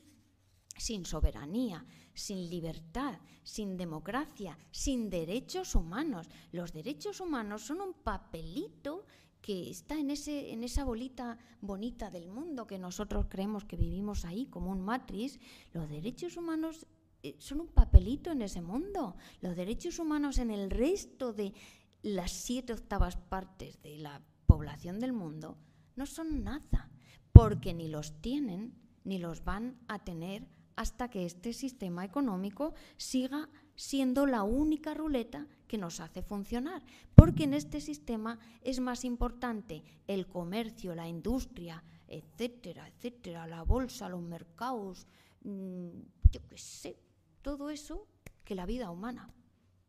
sin soberanía, sin libertad, sin democracia, sin derechos humanos. Los derechos humanos son un papelito que está en, ese, en esa bolita bonita del mundo que nosotros creemos que vivimos ahí como un matriz. Los derechos humanos eh, son un papelito en ese mundo. Los derechos humanos en el resto de las siete octavas partes de la población del mundo no son nada, porque ni los tienen ni los van a tener hasta que este sistema económico siga siendo la única ruleta que nos hace funcionar, porque en este sistema es más importante el comercio, la industria, etcétera, etcétera, la bolsa, los mercados, mm, yo qué sé, todo eso que la vida humana.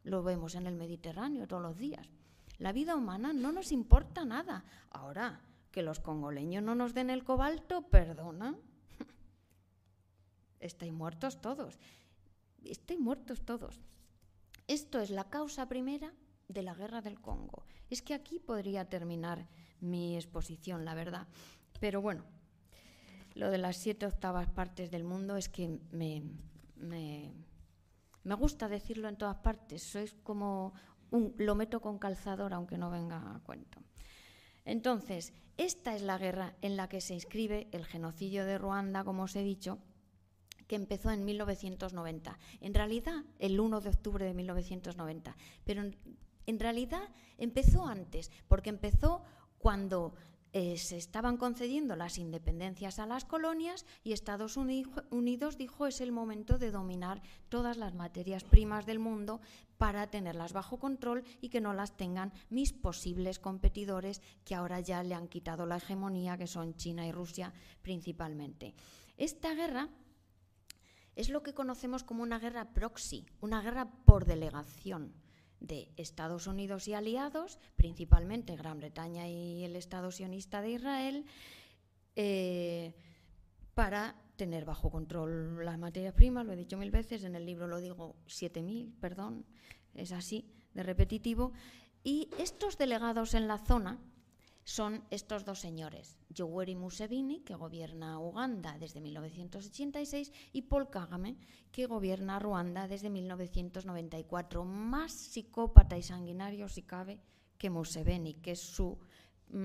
Lo vemos en el Mediterráneo todos los días. La vida humana no nos importa nada. Ahora, que los congoleños no nos den el cobalto, perdona, estáis muertos todos. Estáis muertos todos. Esto es la causa primera de la guerra del Congo. Es que aquí podría terminar mi exposición, la verdad. Pero bueno, lo de las siete octavas partes del mundo es que me, me, gusta decirlo en todas partes. Sois como un, lo meto con calzador aunque no venga a cuento. Entonces, esta es la guerra en la que se inscribe el genocidio de Ruanda, como os he dicho, que empezó en 1990. En realidad, el 1 de octubre de 1990. Pero en, realidad empezó antes, porque empezó cuando eh, se estaban concediendo las independencias a las colonias y Estados Unidos dijo es el momento de dominar todas las materias primas del mundo para tenerlas bajo control y que no las tengan mis posibles competidores que ahora ya le han quitado la hegemonía, que son China y Rusia principalmente. Esta guerra es lo que conocemos como una guerra proxy, una guerra por delegación de Estados Unidos y aliados, principalmente Gran Bretaña y el Estado sionista de Israel, eh, para tener bajo control las materias primas, lo he dicho mil veces, en el libro lo digo 7.000, perdón, es así, de repetitivo, y estos delegados en la zona son estos dos señores, Yoweri Museveni, que gobierna Uganda desde 1986, y Paul Kagame, que gobierna Ruanda desde 1994. Más psicópata y sanguinario, si cabe, que Museveni, que es su mm,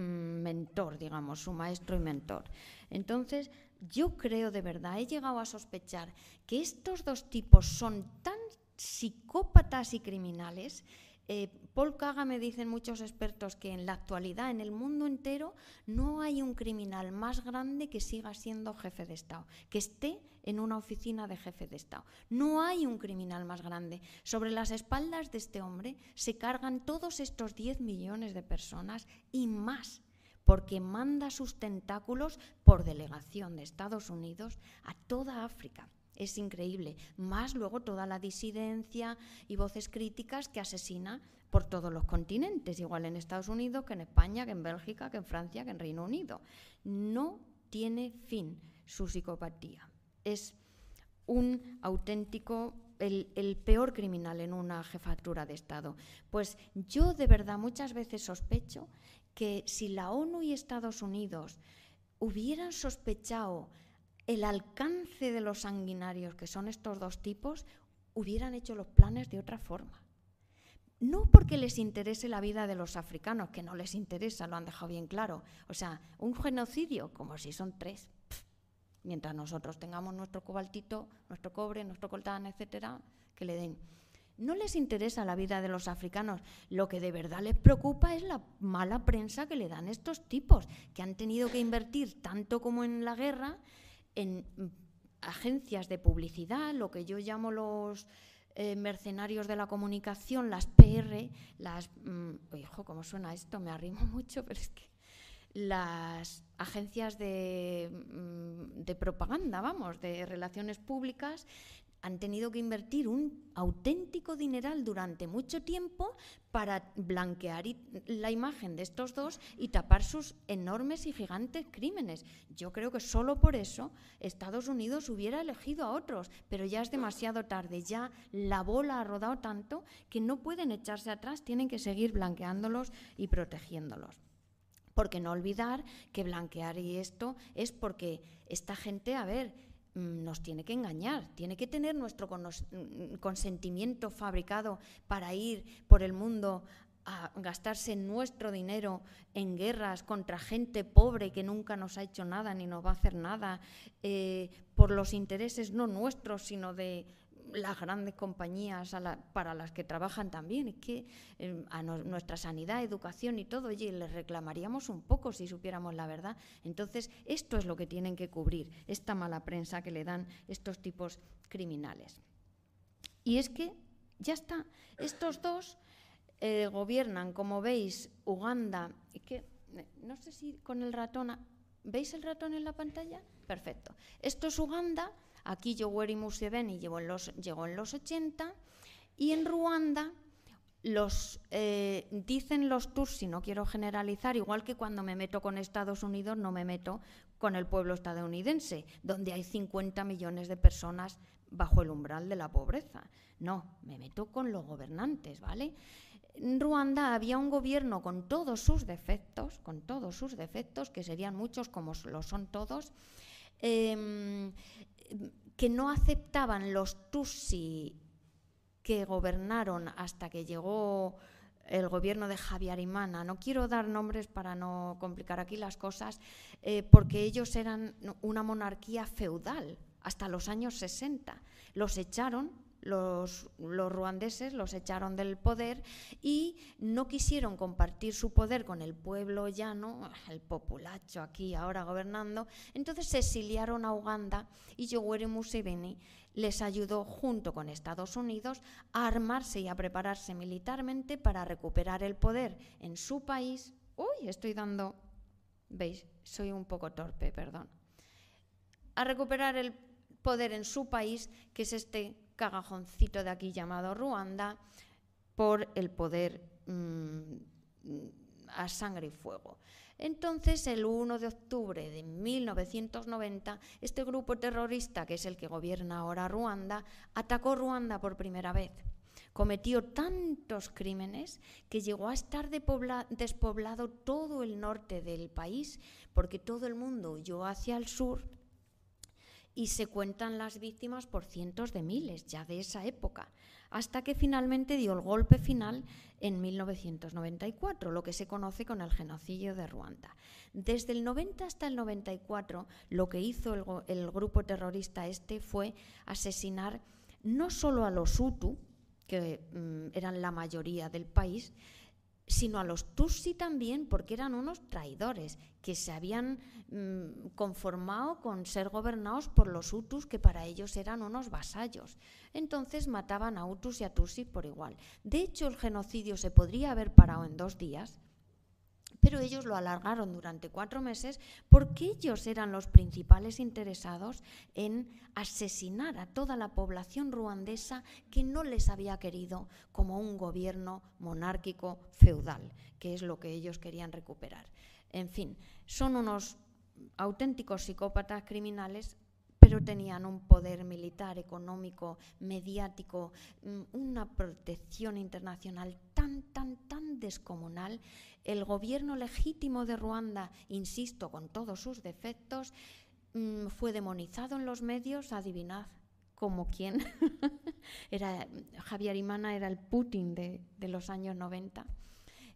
mentor, digamos, su maestro y mentor. Entonces, yo creo de verdad, he llegado a sospechar que estos dos tipos son tan psicópatas y criminales eh, Paul Kagame dicen muchos expertos que en la actualidad, en el mundo entero, no hay un criminal más grande que siga siendo jefe de Estado, que esté en una oficina de jefe de Estado. No hay un criminal más grande. Sobre las espaldas de este hombre se cargan todos estos 10 millones de personas y más porque manda sus tentáculos por delegación de Estados Unidos a toda África. Es increíble. Más luego toda la disidencia y voces críticas que asesina por todos los continentes, igual en Estados Unidos que en España, que en Bélgica, que en Francia, que en Reino Unido. No tiene fin su psicopatía. Es un auténtico, el, peor criminal en una jefatura de Estado. Pues yo de verdad muchas veces sospecho que si la ONU y Estados Unidos hubieran sospechado el alcance de los sanguinarios, que son estos dos tipos, hubieran hecho los planes de otra forma. No porque les interese la vida de los africanos, que no les interesa, lo han dejado bien claro. O sea, un genocidio, como si son tres. mientras nosotros tengamos nuestro cobaltito, nuestro cobre, nuestro coltán, etcétera, que le den. No les interesa la vida de los africanos. Lo que de verdad les preocupa es la mala prensa que le dan estos tipos, que han tenido que invertir tanto como en la guerra en mm, agencias de publicidad, lo que yo llamo los eh, mercenarios de la comunicación, las PR, las... Mm, hijo, ¿cómo suena esto? Me arrimo mucho, pero es que las agencias de, mm, de, propaganda, vamos, de relaciones públicas, han tenido que invertir un auténtico dineral durante mucho tiempo para blanquear la imagen de estos dos y tapar sus enormes y gigantes crímenes. Yo creo que solo por eso Estados Unidos hubiera elegido a otros, pero ya es demasiado tarde, ya la bola ha rodado tanto que no pueden echarse atrás, tienen que seguir blanqueándolos y protegiéndolos. Porque no olvidar que blanquear y esto es porque esta gente, a ver, nos tiene que engañar, tiene que tener nuestro mm, consentimiento fabricado para ir por el mundo a gastarse nuestro dinero en guerras contra gente pobre que nunca nos ha hecho nada ni nos va a hacer nada, eh, por los intereses no nuestros, sino de las grandes compañías para las que trabajan también. Es que eh, a nuestra sanidad, educación y todo, oye, les reclamaríamos un poco si supiéramos la verdad. Entonces, esto es lo que tienen que cubrir, esta mala prensa que le dan estos tipos criminales. Y es que, ya está, estos dos eh, gobiernan, como veis, Uganda, y que, no sé si con el ratón, ¿veis el ratón en la pantalla? Perfecto. Esto es Uganda Aquí Yoweri Museveni llegó en los, llegó en los 80 y en Ruanda los, eh, dicen los Tutsi, no quiero generalizar, igual que cuando me meto con Estados Unidos no me meto con el pueblo estadounidense, donde hay 50 millones de personas bajo el umbral de la pobreza. No, me meto con los gobernantes, ¿vale? En Ruanda había un gobierno con todos sus defectos, con todos sus defectos, que serían muchos como lo son todos, em, que no aceptaban los Tutsi que gobernaron hasta que llegó el gobierno de Javier Imana. No quiero dar nombres para no complicar aquí las cosas, eh, porque ellos eran una monarquía feudal hasta los años 60. Los echaron los, ruandeses los echaron del poder y no quisieron compartir su poder con el pueblo llano, el populacho aquí ahora gobernando, entonces se exiliaron a Uganda y Yoweri Museveni les ayudó junto con Estados Unidos a armarse y a prepararse militarmente para recuperar el poder en su país. Uy, estoy dando, veis, soy un poco torpe, perdón. A recuperar el poder en su país, que es este cagajoncito de aquí llamado Ruanda por el poder mm, a sangre y fuego. Entonces, el 1 de octubre de 1990, este grupo terrorista, que es el que gobierna ahora Ruanda, atacó Ruanda por primera vez Cometió tantos crímenes que llegó a estar despoblado todo el norte del país, porque todo el mundo huyó hacia el sur y se cuentan las víctimas por cientos de miles ya de esa época, hasta que finalmente dio el golpe final en 1994, lo que se conoce con el genocidio de Ruanda. Desde el 90 hasta el 94, lo que hizo el, grupo terrorista este fue asesinar no solo a los Hutu, que mm, eran la mayoría del país, sino a los Tutsi también, porque eran unos traidores que se habían mm, conformado con ser gobernados por los Hutus, que para ellos eran unos vasallos. Entonces mataban a Hutus y a Tutsi por igual. De hecho, el genocidio se podría haber parado en dos días, pero ellos lo alargaron durante cuatro meses porque ellos eran los principales interesados en asesinar a toda la población ruandesa que no les había querido como un gobierno monárquico feudal, que es lo que ellos querían recuperar. En fin, son unos auténticos psicópatas criminales pero tenían un poder militar, económico, mediático, mm, una protección internacional tan, tan, tan descomunal el gobierno legítimo de Ruanda, insisto, con todos sus defectos, mm, fue demonizado en los medios, adivinad como quién. era, Javier Imana era el Putin de, de los años 90.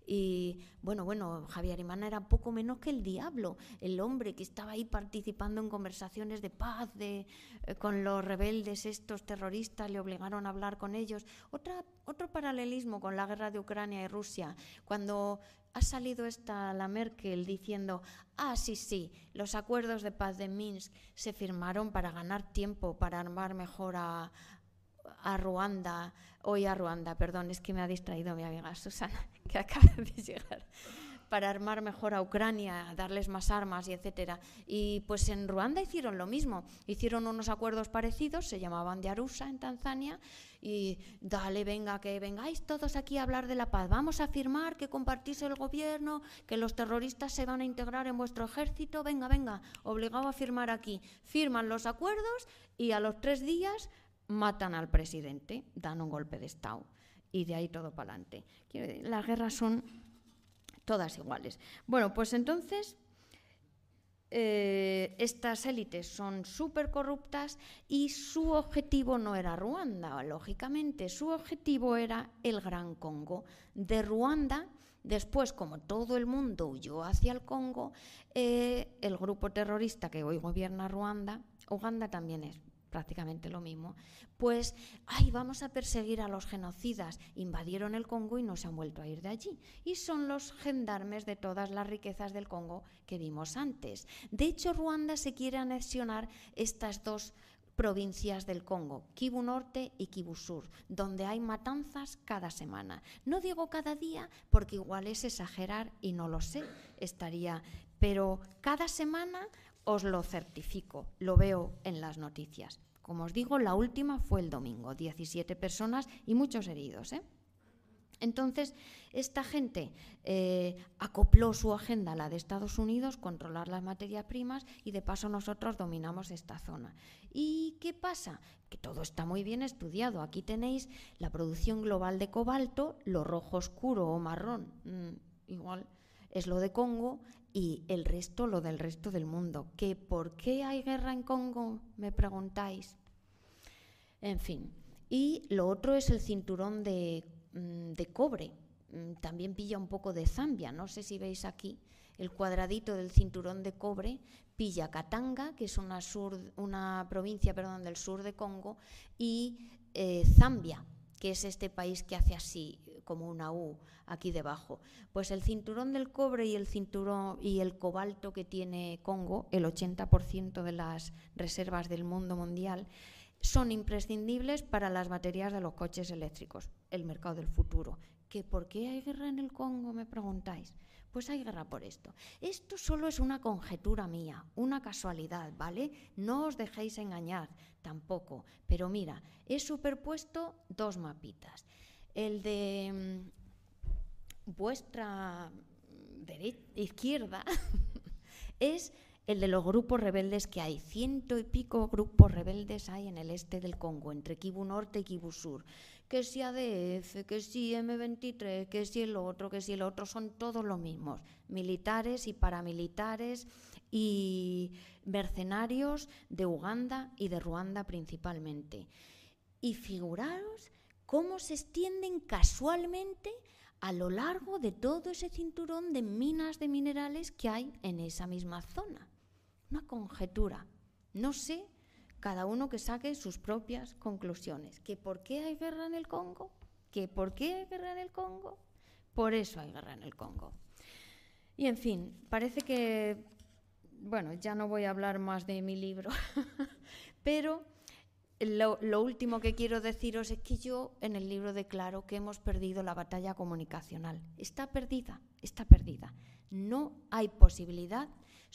Y bueno, bueno, Javier Imana era poco menos que el diablo, el hombre que estaba ahí participando en conversaciones de paz de, eh, con los rebeldes, estos terroristas, le obligaron a hablar con ellos. Otra, otro paralelismo con la guerra de Ucrania y Rusia, cuando ha salido esta la Merkel diciendo, ah, sí, sí, los acuerdos de paz de Minsk se firmaron para ganar tiempo, para armar mejor a, a Ruanda, hoy a Ruanda, perdón, es que me ha distraído mi amiga Susana, que acaba de llegar, para armar mejor a Ucrania, darles más armas y etcétera. Y pues en Ruanda hicieron lo mismo, hicieron unos acuerdos parecidos, se llamaban de Arusha en Tanzania, y dale, venga, que vengáis todos aquí a hablar de la paz, vamos a firmar que compartís el gobierno, que los terroristas se van a integrar en vuestro ejército, venga, venga, obligado a firmar aquí. Firman los acuerdos y a los tres días matan al presidente, dan un golpe de Estado y de ahí todo para adelante. Las guerras son todas iguales. Bueno, pues entonces eh, estas élites son súper corruptas y su objetivo no era Ruanda, lógicamente, su objetivo era el Gran Congo. De Ruanda, después, como todo el mundo huyó hacia el Congo, eh, el grupo terrorista que hoy gobierna Ruanda, Uganda también es prácticamente lo mismo, pues, ay, vamos a perseguir a los genocidas. Invadieron el Congo y no se han vuelto a ir de allí. Y son los gendarmes de todas las riquezas del Congo que vimos antes. De hecho, Ruanda se quiere anexionar estas dos provincias del Congo, Kivu Norte y Kivu Sur, donde hay matanzas cada semana. No digo cada día porque igual es exagerar y no lo sé, estaría, pero cada semana os lo certifico, lo veo en las noticias. Como os digo, la última fue el domingo, 17 personas y muchos heridos. ¿eh? Entonces, esta gente eh, acopló su agenda a la de Estados Unidos, controlar las materias primas y de paso nosotros dominamos esta zona. ¿Y qué pasa? Que todo está muy bien estudiado. Aquí tenéis la producción global de cobalto, lo rojo oscuro o marrón, mm, igual es lo de Congo, y el resto lo del resto del mundo. ¿Que ¿Por qué hay guerra en Congo? Me preguntáis. En fin. Y lo otro es el cinturón de, mm, de cobre. Mm, también pilla un poco de Zambia. No sé si veis aquí el cuadradito del cinturón de cobre pilla Katanga, que es una, sur, una provincia perdón, del sur de Congo, y eh, Zambia, que es este país que hace así, como una U aquí debajo. Pues el cinturón del cobre y el cinturón y el cobalto que tiene Congo, el 80% de las reservas del mundo mundial, son imprescindibles para las baterías de los coches eléctricos, el mercado del futuro. ¿Que ¿Por qué hay guerra en el Congo? Me preguntáis. Pues hay guerra por esto. Esto solo es una conjetura mía, una casualidad, ¿vale? No os dejéis engañar tampoco. Pero mira, he superpuesto dos mapitas el de mm, vuestra izquierda es el de los grupos rebeldes que hay. Ciento y pico grupos rebeldes hay en el este del Congo, entre Kivu Norte y Kivu Sur. Que si ADF, que si M23, que si el otro, que si el otro, son todos los mismos. Militares y paramilitares y mercenarios de Uganda y de Ruanda principalmente. Y figuraros cómo se extienden casualmente a lo largo de todo ese cinturón de minas de minerales que hay en esa misma zona. Una conjetura. No sé, cada uno que saque sus propias conclusiones. ¿Que por qué hay guerra en el Congo? ¿Que por qué hay guerra en el Congo? Por eso hay guerra en el Congo. Y en fin, parece que, bueno, ya no voy a hablar más de mi libro, pero lo, lo, último que quiero deciros es que yo en el libro declaro que hemos perdido la batalla comunicacional. Está perdida, está perdida. No hay posibilidad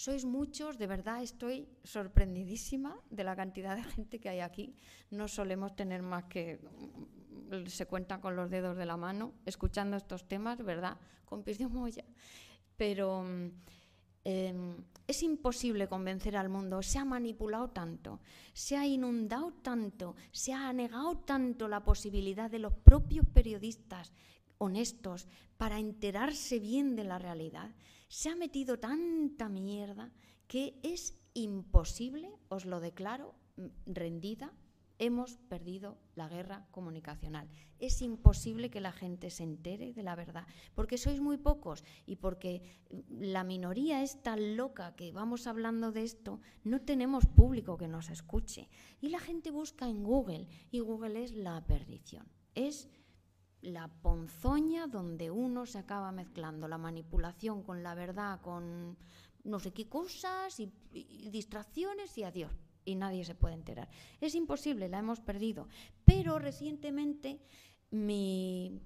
sois muchos, de verdad estoy sorprendidísima de la cantidad de gente que hay aquí. No solemos tener más que mm, se cuenta con los dedos de la mano escuchando estos temas, ¿verdad? Con pies de molla. Pero mm, em, es imposible convencer al mundo, se ha manipulado tanto, se ha inundado tanto, se ha negado tanto la posibilidad de los propios periodistas honestos para enterarse bien de la realidad, se ha metido tanta mierda que es imposible, os lo declaro, mm, rendida, hemos perdido la guerra comunicacional. Es imposible que la gente se entere de la verdad, porque sois muy pocos y porque mm, la minoría es tan loca que vamos hablando de esto, no tenemos público que nos escuche. Y la gente busca en Google y Google es la perdición. Es la ponzoña donde uno se acaba mezclando la manipulación con la verdad, con no sé qué cosas y, distracciones y adiós. Y nadie se puede enterar. Es imposible, la hemos perdido. Pero recientemente mi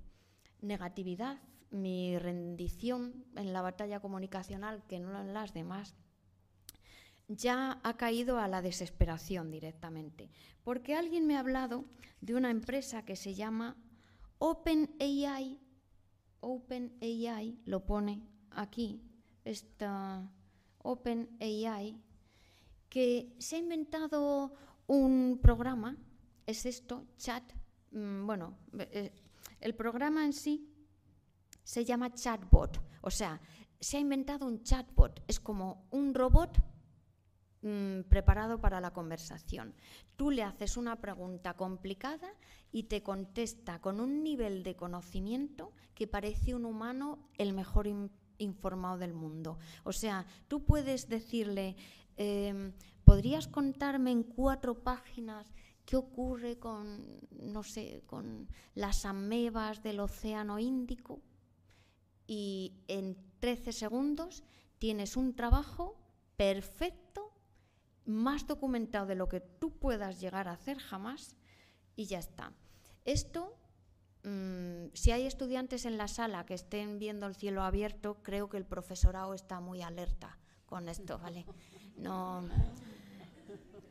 negatividad, mi rendición en la batalla comunicacional, que no en las demás, ya ha caído a la desesperación directamente. Porque alguien me ha hablado de una empresa que se llama OpenAI, OpenAI lo pone aquí, esta OpenAI, que se ha inventado un programa, es esto, chat, mm, bueno, eh, el programa en sí se llama chatbot, o sea, se ha inventado un chatbot, es como un robot Mm, preparado para la conversación. Tú le haces una pregunta complicada y te contesta con un nivel de conocimiento que parece un humano el mejor informado del mundo. O sea, tú puedes decirle, em, ¿podrías contarme en cuatro páginas qué ocurre con, no sé, con las amebas del Océano Índico? Y en 13 segundos tienes un trabajo perfecto más documentado de lo que tú puedas llegar a hacer jamás y ya está. Esto, mm, si hay estudiantes en la sala que estén viendo el cielo abierto, creo que el profesorado está muy alerta con esto, ¿vale?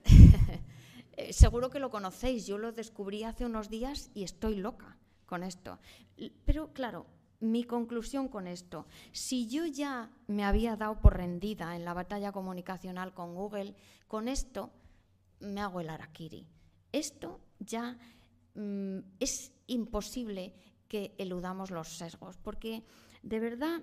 Eh, seguro que lo conocéis, yo lo descubrí hace unos días y estoy loca con esto. Pero claro, mi conclusión con esto, si yo ya me había dado por rendida en la batalla comunicacional con Google, con esto me hago el arakiri. Esto ya mm, es imposible que eludamos los sesgos, porque de verdad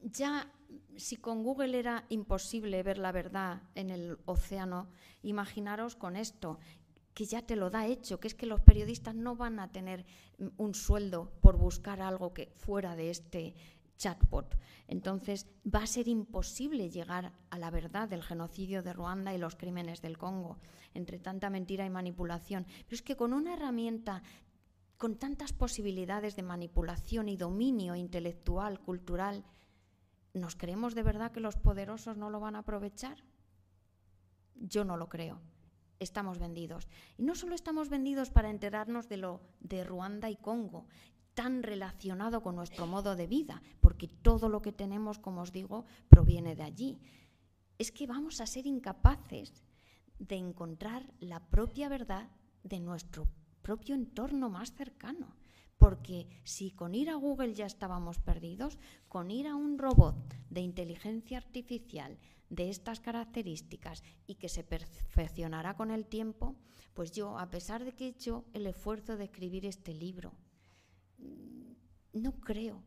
ya si con Google era imposible ver la verdad en el océano, imaginaros con esto, que ya te lo da hecho, que es que los periodistas no van a tener mm, un sueldo por buscar algo que fuera de este chatbot. Entonces va a ser imposible llegar a la verdad del genocidio de Ruanda y los crímenes del Congo, entre tanta mentira y manipulación. Pero es que con una herramienta con tantas posibilidades de manipulación y dominio intelectual, cultural, ¿nos creemos de verdad que los poderosos no lo van a aprovechar? Yo no lo creo estamos vendidos. Y no solo estamos vendidos para enterarnos de lo de Ruanda y Congo, tan relacionado con nuestro modo de vida, porque todo lo que tenemos, como os digo, proviene de allí. Es que vamos a ser incapaces de encontrar la propia verdad de nuestro propio entorno más cercano. Porque si con ir a Google ya estábamos perdidos, con ir a un robot de inteligencia artificial de estas características y que se perfeccionará con el tiempo, pues yo, a pesar de que he hecho el esfuerzo de escribir este libro, no creo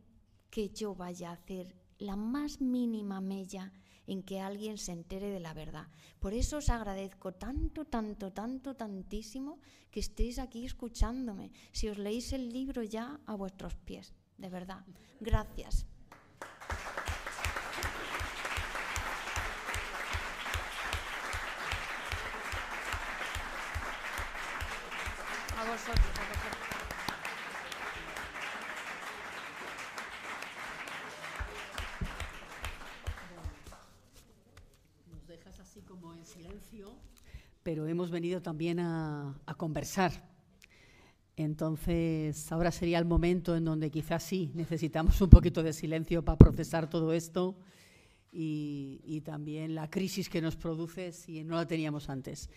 que yo vaya a hacer la más mínima mella en que alguien se entere de la verdad. Por eso os agradezco tanto, tanto, tanto, tantísimo que estéis aquí escuchándome. Si os leéis el libro ya a vuestros pies, de verdad. Gracias. Nos dejas así como en silencio, pero hemos venido también a, a conversar. Entonces, ahora sería el momento en donde quizás sí necesitamos un poquito de silencio para procesar todo esto y, y también la crisis que nos produce si no la teníamos antes.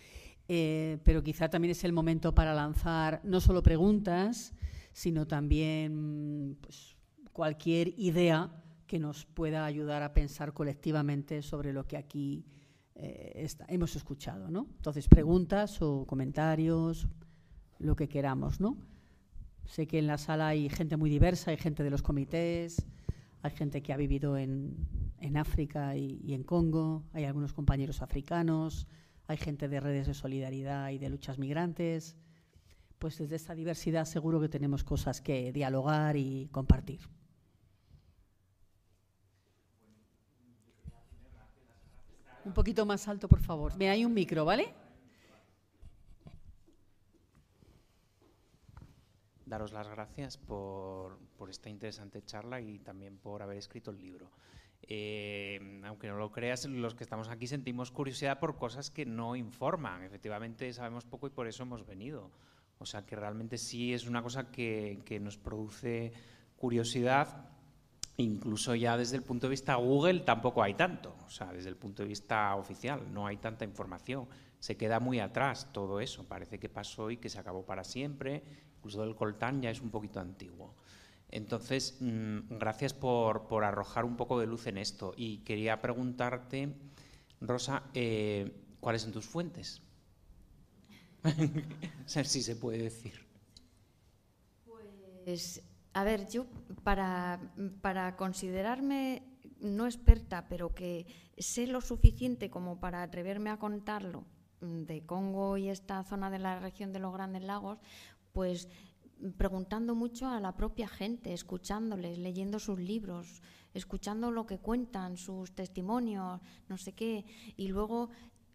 Eh, pero quizá también es el momento para lanzar no solo preguntas, sino también pues, cualquier idea que nos pueda ayudar a pensar colectivamente sobre lo que aquí eh, hemos escuchado. ¿no? Entonces, preguntas o comentarios, lo que queramos. ¿no? Sé que en la sala hay gente muy diversa, hay gente de los comités, hay gente que ha vivido en, África y en Congo, hay algunos compañeros africanos, hay gente de redes de solidaridad y de luchas migrantes. Pues desde esta diversidad seguro que tenemos cosas que dialogar y compartir. Un poquito más alto, por favor. Me hay un micro, ¿vale? Daros las gracias por, por esta interesante charla y también por haber escrito el libro. Eh, aunque no lo creas, los que estamos aquí sentimos curiosidad por cosas que no informan. Efectivamente, sabemos poco y por eso hemos venido. O sea, que realmente sí es una cosa que, que nos produce curiosidad. Incluso ya desde el punto de vista Google tampoco hay tanto. O sea, desde el punto de vista oficial no hay tanta información. Se queda muy atrás todo eso. Parece que pasó y que se acabó para siempre. Incluso el coltán ya es un poquito antiguo. Entonces, mmm, gracias por, por, arrojar un poco de luz en esto. Y quería preguntarte, Rosa, eh, ¿cuáles son tus fuentes? si se puede decir. Pues, a ver, yo para, para considerarme no experta, pero que sé lo suficiente como para atreverme a contarlo de Congo y esta zona de la región de los Grandes Lagos, pues preguntando mucho a la propia gente, escuchándoles, leyendo sus libros, escuchando lo que cuentan, sus testimonios, no sé qué. Y luego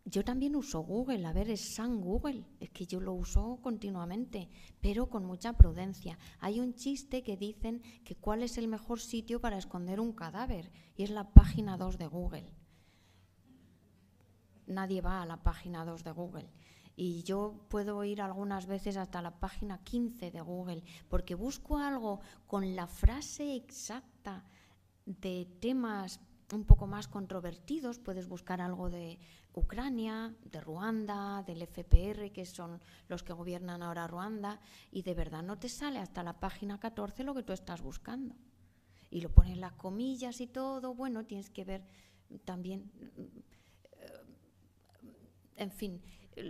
yo también uso Google, a ver, es San Google, es que yo lo uso continuamente, pero con mucha prudencia. Hay un chiste que dicen que cuál es el mejor sitio para esconder un cadáver, y es la página 2 de Google. Nadie va a la página 2 de Google. Y yo puedo ir algunas veces hasta la página 15 de Google, porque busco algo con la frase exacta de temas un poco más controvertidos. Puedes buscar algo de Ucrania, de Ruanda, del FPR, que son los que gobiernan ahora Ruanda, y de verdad no te sale hasta la página 14 lo que tú estás buscando. Y lo pones las comillas y todo. Bueno, tienes que ver también. En fin,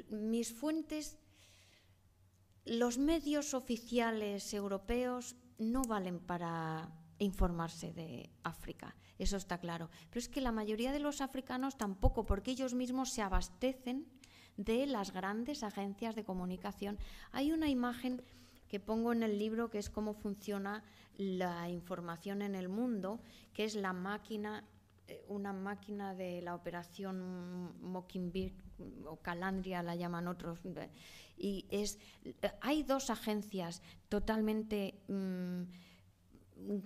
mis fuentes, los medios oficiales europeos no valen para informarse de África, eso está claro. Pero es que la mayoría de los africanos tampoco, porque ellos mismos se abastecen de las grandes agencias de comunicación. Hay una imagen que pongo en el libro que es cómo funciona la información en el mundo, que es la máquina una máquina de la operación Mockingbird o Calandria la llaman otros y es hay dos agencias totalmente mmm,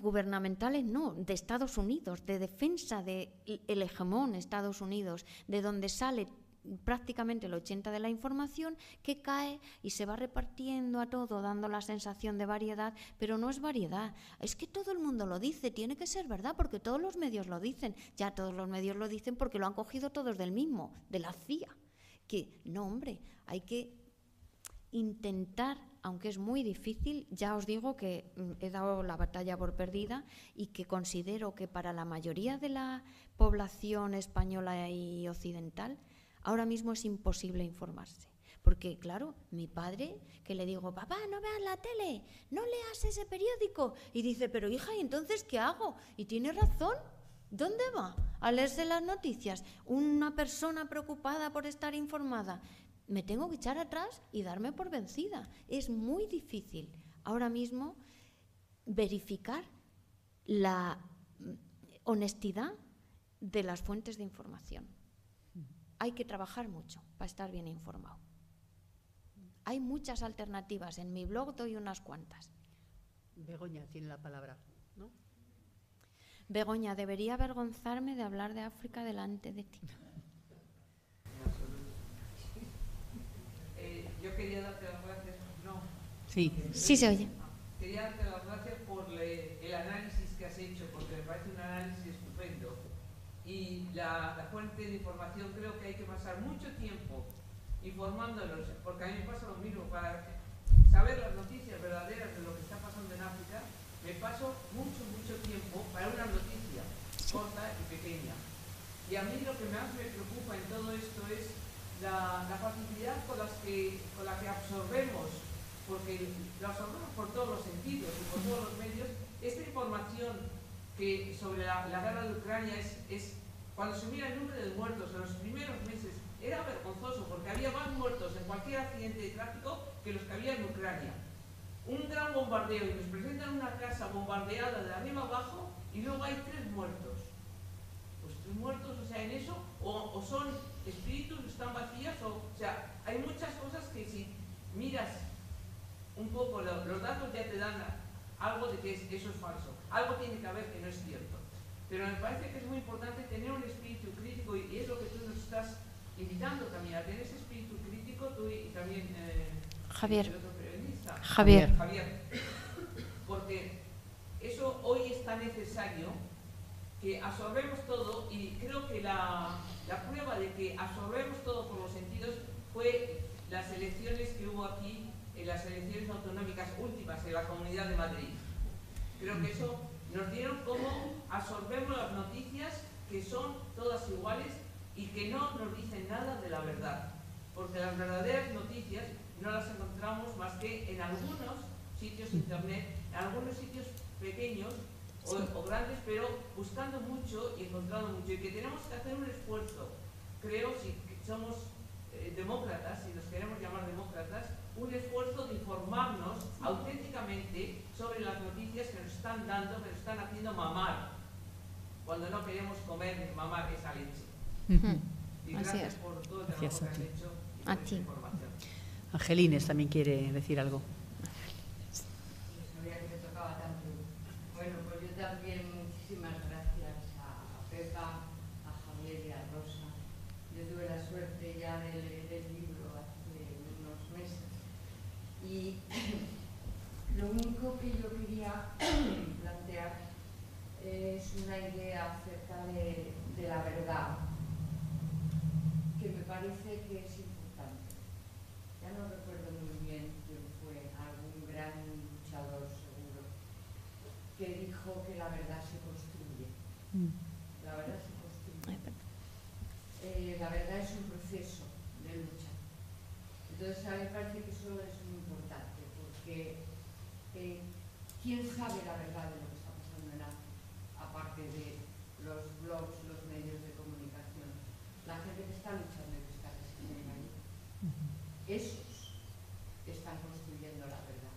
gubernamentales no de Estados Unidos de defensa de hegemón Estados Unidos de donde sale prácticamente el 80 de la información que cae y se va repartiendo a todo, dando la sensación de variedad, pero no es variedad. Es que todo el mundo lo dice, tiene que ser verdad, porque todos los medios lo dicen. Ya todos los medios lo dicen porque lo han cogido todos del mismo, de la CIA. Que, no, hombre, hay que intentar, aunque es muy difícil, ya os digo que mm, he dado la batalla por perdida y que considero que para la mayoría de la población española y occidental ahora mismo es imposible informarse. Porque, claro, mi padre, que le digo, papá, no veas la tele, no leas ese periódico. Y dice, pero hija, ¿y entonces qué hago? Y tiene razón. ¿Dónde va a leerse las noticias? Una persona preocupada por estar informada. Me tengo que echar atrás y darme por vencida. Es muy difícil ahora mismo verificar la honestidad de las fuentes de información. Hay que trabajar mucho para estar bien informado. Hay muchas alternativas. En mi blog doy unas cuantas. Begoña tiene la palabra. ¿no? Begoña, debería avergonzarme de hablar de África delante de ti. Eh, yo quería darte las gracias. No. Sí. Sí se oye. Quería darte las gracias por el análisis que has hecho, porque me parece un análisis estupendo. Y la, la fuente de información creo que hay que pasar mucho tiempo informándonos, porque a mí me pasa lo mismo, para saber las noticias verdaderas de lo que está pasando en África, me paso mucho, mucho tiempo para una noticia corta y pequeña. Y a mí lo que más me preocupa en todo esto es la, la facilidad con, las que, con la que absorbemos, porque lo absorbemos por todos los sentidos y por todos los medios, esta información que sobre la, la guerra de Ucrania es, es, cuando se mira el número de muertos en los primeros meses, era vergonzoso porque había más muertos en cualquier accidente de tráfico que los que había en Ucrania. Un gran bombardeo y nos presentan una casa bombardeada de arriba abajo y luego hay tres muertos pues tres muertos, o sea, en eso, o, son espíritus, están vacías, o, o sea, hay muchas cosas que si miras un poco lo- los datos ya te dan algo de que es- eso es falso, algo tiene que haber que no es cierto. Pero me parece que es muy importante tener un espíritu crítico y, es lo que tú nos estás invitando también, a tener ese espíritu crítico, tú y, y también eh, Javier. el otro periodista. Javier. Javier, porque eso hoy es tan necesario que absorbemos todo y creo que la, la prueba de que absorbemos todo por los sentidos fue las elecciones que hubo aquí, en las elecciones autonómicas últimas en la Comunidad de Madrid. Creo que eso nos dieron cómo absorbemos las noticias que son todas iguales y que no nos dicen nada de la verdad. Porque las verdaderas noticias no las encontramos más que en algunos sitios internet, en algunos sitios pequeños o, o grandes, pero buscando mucho y encontrando mucho. Y que tenemos que hacer un esfuerzo, creo, si somos eh, demócratas, si nos queremos llamar demócratas, un esfuerzo de informarnos auténticamente sobre las noticias que nos están dando, que nos están haciendo mamar, cuando no queremos comer ni mamar esa leche. Y Así gracias es. por todo el Gracias trabajo que a has ti. hecho y A por esta ti. información. Angelines también quiere decir algo. sabía que me tocaba tanto. Bueno, pues yo también muchísimas gracias a Pepa, a Javier y a Rosa. Yo tuve la suerte ya de leer el libro hace unos meses. Y lo único que yo quería plantear es una idea acerca de, de la verdad, que me parece que es importante. Ya no recuerdo muy bien quién fue, algún gran luchador seguro, que dijo que la verdad se construye. La verdad se construye. Eh, la verdad es un proceso de lucha. Entonces a mí me parece que eso es muy importante, porque ¿quién sabe la verdad de lo que está pasando en África? Aparte de los blogs, los medios de comunicación, la gente que está luchando y que está resistiendo ahí. Esos están construyendo la verdad.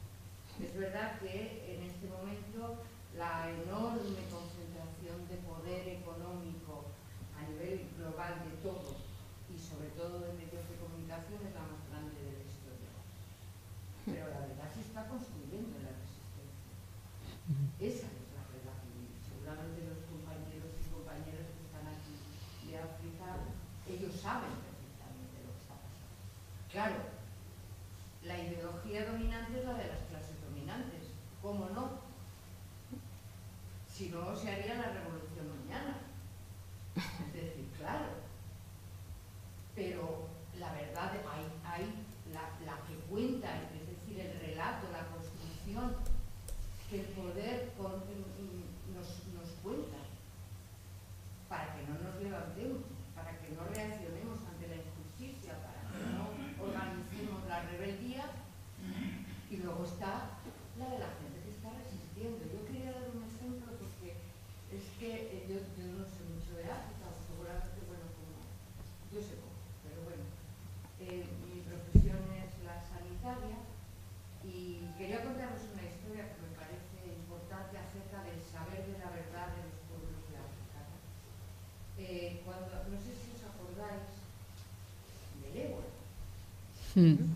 Es verdad que en este momento la enorme concentración de poder económico a nivel global de todo y sobre todo de medios de comunicación es la más grande de la historia. Pero la verdad se está construyendo. Esa es la. Y seguramente los compañeros y compañeras que están aquí de África, ellos saben perfectamente lo que está pasando. Claro, la ideología dominante es la de las clases dominantes. ¿Cómo no? Si no, se haría Hmm.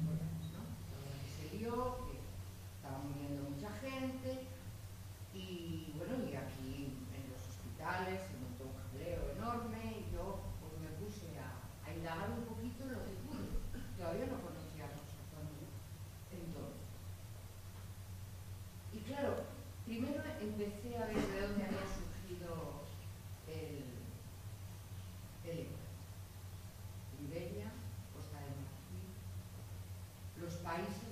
países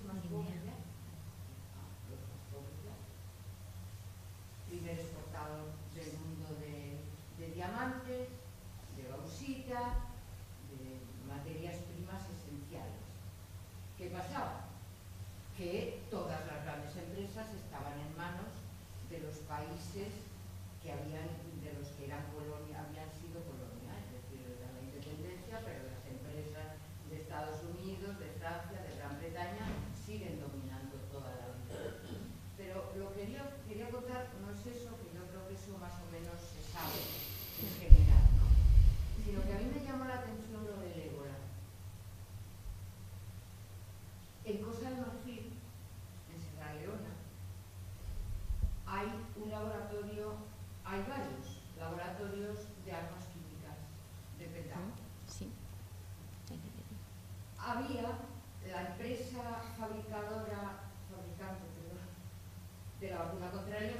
hay varios laboratorios de armas químicas de petróleo. Sí. Había la empresa fabricadora, fabricante, perdón, de la vacuna contra el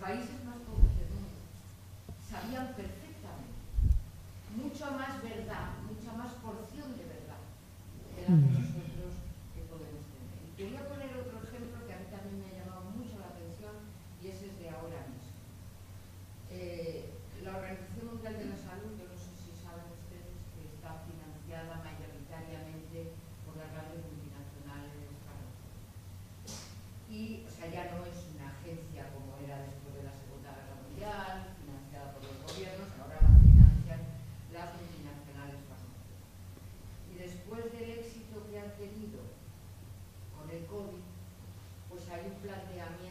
países planteamiento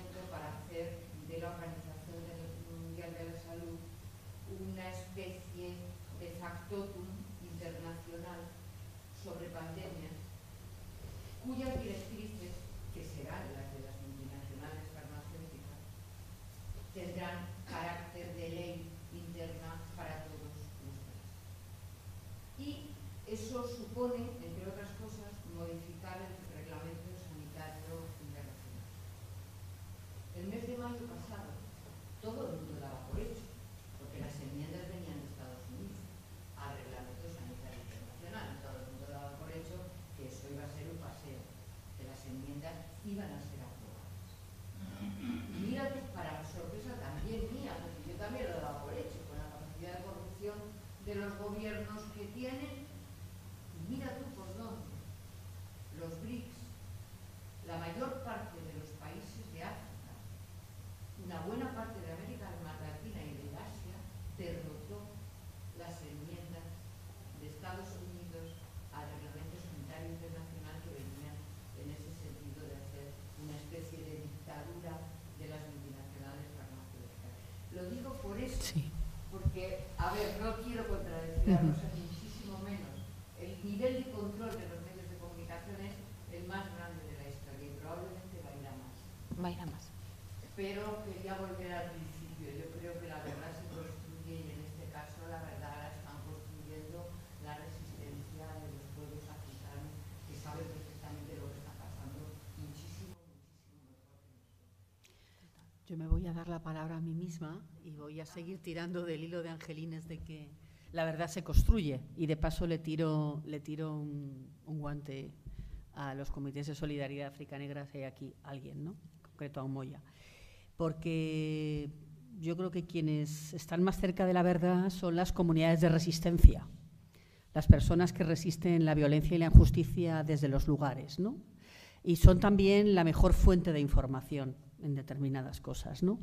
Sí. Porque, a ver, no quiero contradecir a Rosa, muchísimo menos. El nivel de control de los medios de comunicación es el más grande de la historia y probablemente va más. Más. Pero quería volver al principio. Yo creo que la verdad se construye y en este caso la verdad la están construyendo la resistencia de los pueblos africanos que saben perfectamente lo que está pasando muchísimo, muchísimo mejor que nosotros. Yo me voy a dar la palabra a mí misma voy a seguir tirando del hilo de Angelines de que la verdad se construye y de paso le tiro, le tiro un, guante a los comités de solidaridad África Negra si hay aquí alguien, ¿no? En concreto a Moya. Porque yo creo que quienes están más cerca de la verdad son las comunidades de resistencia, las personas que resisten la violencia y la injusticia desde los lugares, ¿no? Y son también la mejor fuente de información en determinadas cosas, ¿no?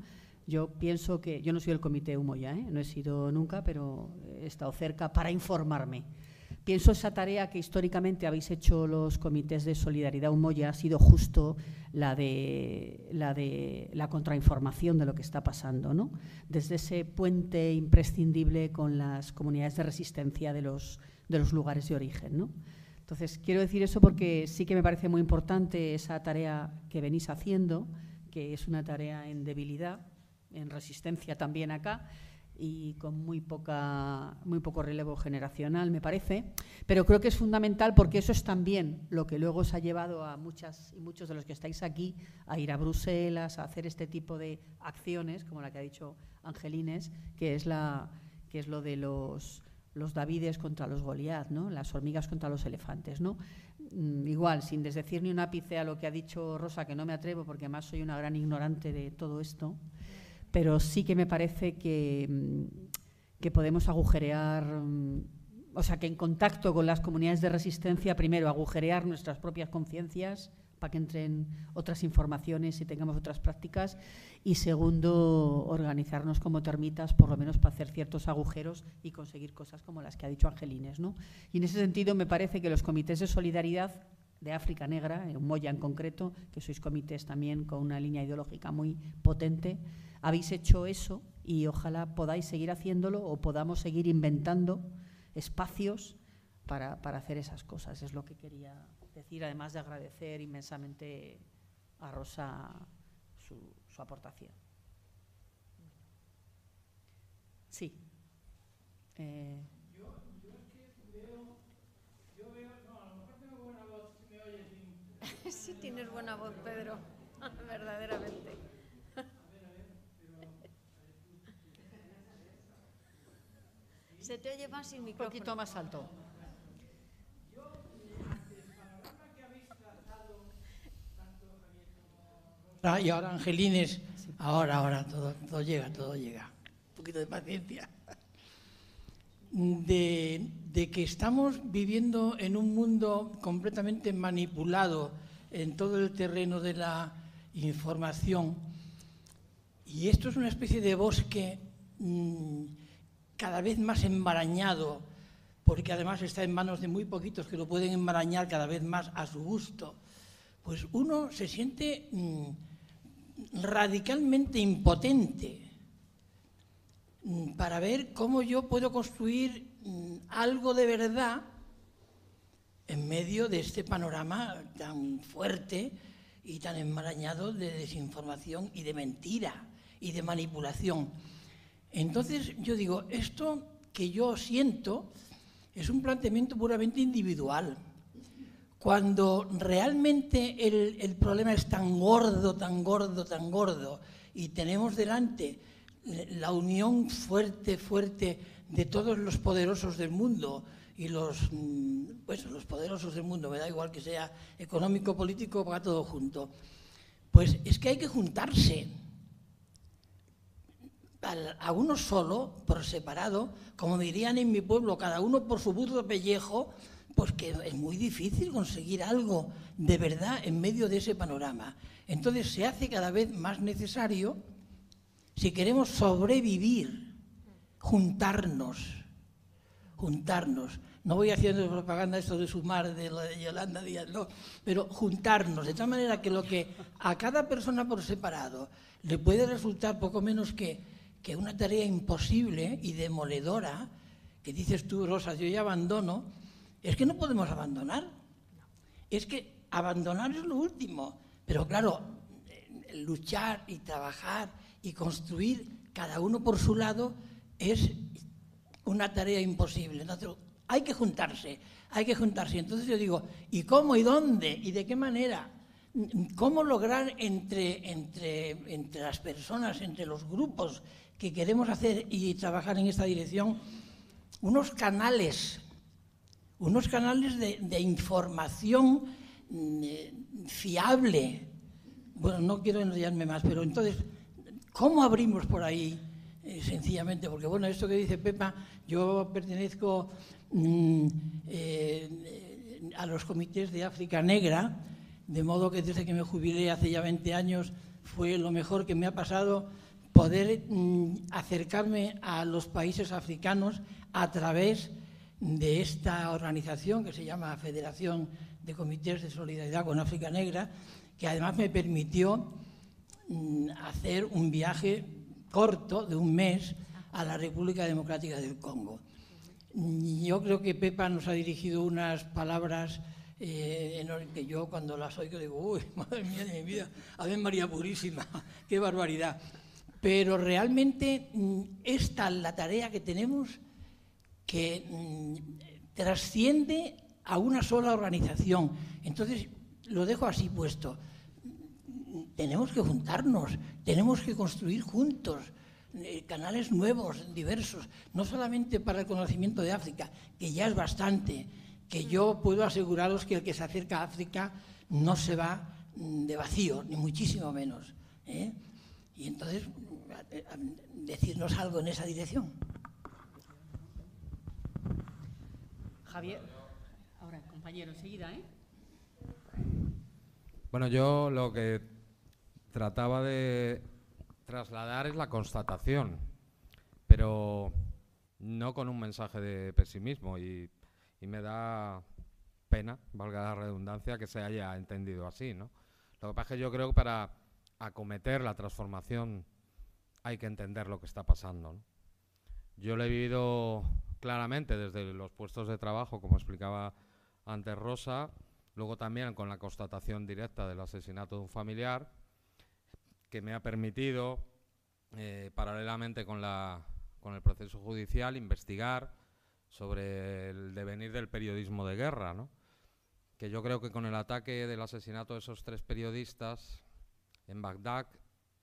Yo pienso que, yo no soy del comité Humo ya, ¿eh? no he sido nunca, pero he estado cerca para informarme. Pienso esa tarea que históricamente habéis hecho los comités de solidaridad Humoya ha sido justo la de, la de la contrainformación de lo que está pasando, ¿no? Desde ese puente imprescindible con las comunidades de resistencia de los, de los lugares de origen, ¿no? Entonces, quiero decir eso porque sí que me parece muy importante esa tarea que venís haciendo, que es una tarea en debilidad, en resistencia también acá y con muy poca muy poco relevo generacional me parece pero creo que es fundamental porque eso es también lo que luego os ha llevado a muchas y muchos de los que estáis aquí a ir a Bruselas a hacer este tipo de acciones como la que ha dicho Angelines que es la que es lo de los los Davides contra los Goliat, ¿no? las hormigas contra los elefantes. ¿no? Mm, igual, sin desdecir ni un ápice a lo que ha dicho Rosa, que no me atrevo porque además soy una gran ignorante de todo esto, pero sí que me parece que, mm, que podemos agujerear, mm, o sea, que en contacto con las comunidades de resistencia, primero, agujerear nuestras propias conciencias para que entren otras informaciones y tengamos otras prácticas, y segundo, organizarnos como termitas, por lo menos para hacer ciertos agujeros y conseguir cosas como las que ha dicho Angelines. ¿no? Y en ese sentido me parece que los comités de solidaridad de África Negra, en Moya en concreto, que sois comités también con una línea ideológica muy potente, habéis hecho eso y ojalá podáis seguir haciéndolo o podamos seguir inventando espacios para, para hacer esas cosas. Es lo que quería decir, además de agradecer inmensamente a Rosa su, su aportación. Sí. Eh, Yo, es que veo, yo no, a lo mejor tengo buena voz, si me oyes. Sí tienes buena voz, Pedro, verdaderamente. Se te oye más sin un micrófono. poquito más alto. Ah, Y ahora Angelines, ahora, ahora, todo, todo llega, todo llega. Un poquito de paciencia. De, de que estamos viviendo en un mundo completamente manipulado en todo el terreno de la información. Y esto es una especie de bosque mm, cada vez más enmarañado, porque además está en manos de muy poquitos que lo pueden enmarañar cada vez más a su gusto. Pues uno se siente mm, radicalmente impotente mm, para ver cómo yo puedo construir mm, algo de verdad en medio de este panorama tan fuerte y tan enmarañado de desinformación y de mentira y de manipulación. Entonces yo digo, esto que yo siento es un planteamiento puramente individual. Cuando realmente el, el problema es tan gordo, tan gordo, tan gordo, y tenemos delante la unión fuerte, fuerte de todos los poderosos del mundo y los, mm, pues, los poderosos del mundo, me da igual que sea económico, político, va todo junto. Pues es que hay que juntarse. A uno solo, por separado, como dirían en mi pueblo, cada uno por su burro pellejo, pues que es muy difícil conseguir algo de verdad en medio de ese panorama. Entonces se hace cada vez más necesario, si queremos sobrevivir, juntarnos juntarnos. No voy haciendo propaganda esto de sumar de lo de Yolanda Díaz, no, pero juntarnos, de tal manera que lo que a cada persona por separado le puede resultar poco menos que, que una tarea imposible y demoledora, que dices tú, Rosa, yo ya abandono, es que no podemos abandonar. Es que abandonar es lo último, pero claro, eh, luchar y trabajar y construir cada uno por su lado es una tarea imposible. Entonces, hay que juntarse, hay que juntarse. Entonces yo digo, ¿y cómo y dónde y de qué manera? ¿Cómo lograr entre, entre, entre las personas, entre los grupos que queremos hacer y trabajar en esta dirección, unos canales, unos canales de, información mm, eh, fiable? Bueno, no quiero enrollarme más, pero entonces, ¿cómo abrimos por ahí? Eh, sencillamente, porque bueno, esto que dice Pepa, yo pertenezco mm, eh, a los comités de África Negra, de modo que desde que me jubilé hace ya 20 años fue lo mejor que me ha pasado poder mm, acercarme a los países africanos a través de esta organización que se llama Federación de Comités de Solidaridad con África Negra, que además me permitió mm, hacer un viaje corto de un mes a la República Democrática del Congo. Yo creo que Pepa nos ha dirigido unas palabras eh, que yo cuando las oigo digo, uy, madre mía de mi vida, Ave María Purísima, qué barbaridad. Pero realmente mm, esta la tarea que tenemos que mm, trasciende a una sola organización. Entonces, lo dejo así puesto. Tenemos que juntarnos, tenemos que construir juntos eh, canales nuevos, diversos, no solamente para el conocimiento de África, que ya es bastante, que yo puedo aseguraros que el que se acerca a África no se va mm, de vacío, ni muchísimo menos. ¿eh? Y entonces, decirnos algo en esa dirección. Javier, ahora, compañero, enseguida, ¿eh? Bueno, yo lo que trataba de trasladar es la constatación, pero no con un mensaje de pesimismo y y me da pena, valga la redundancia, que se haya entendido así, ¿no? Lo que pasa es que yo creo que para acometer la transformación hay que entender lo que está pasando. Yo lo he vivido claramente desde los puestos de trabajo, como explicaba antes Rosa, luego también con la constatación directa del asesinato de un familiar, que me ha permitido, eh, paralelamente con, la, con el proceso judicial, investigar, sobre el devenir del periodismo de guerra, ¿no? que yo creo que con el ataque del asesinato de esos tres periodistas en Bagdad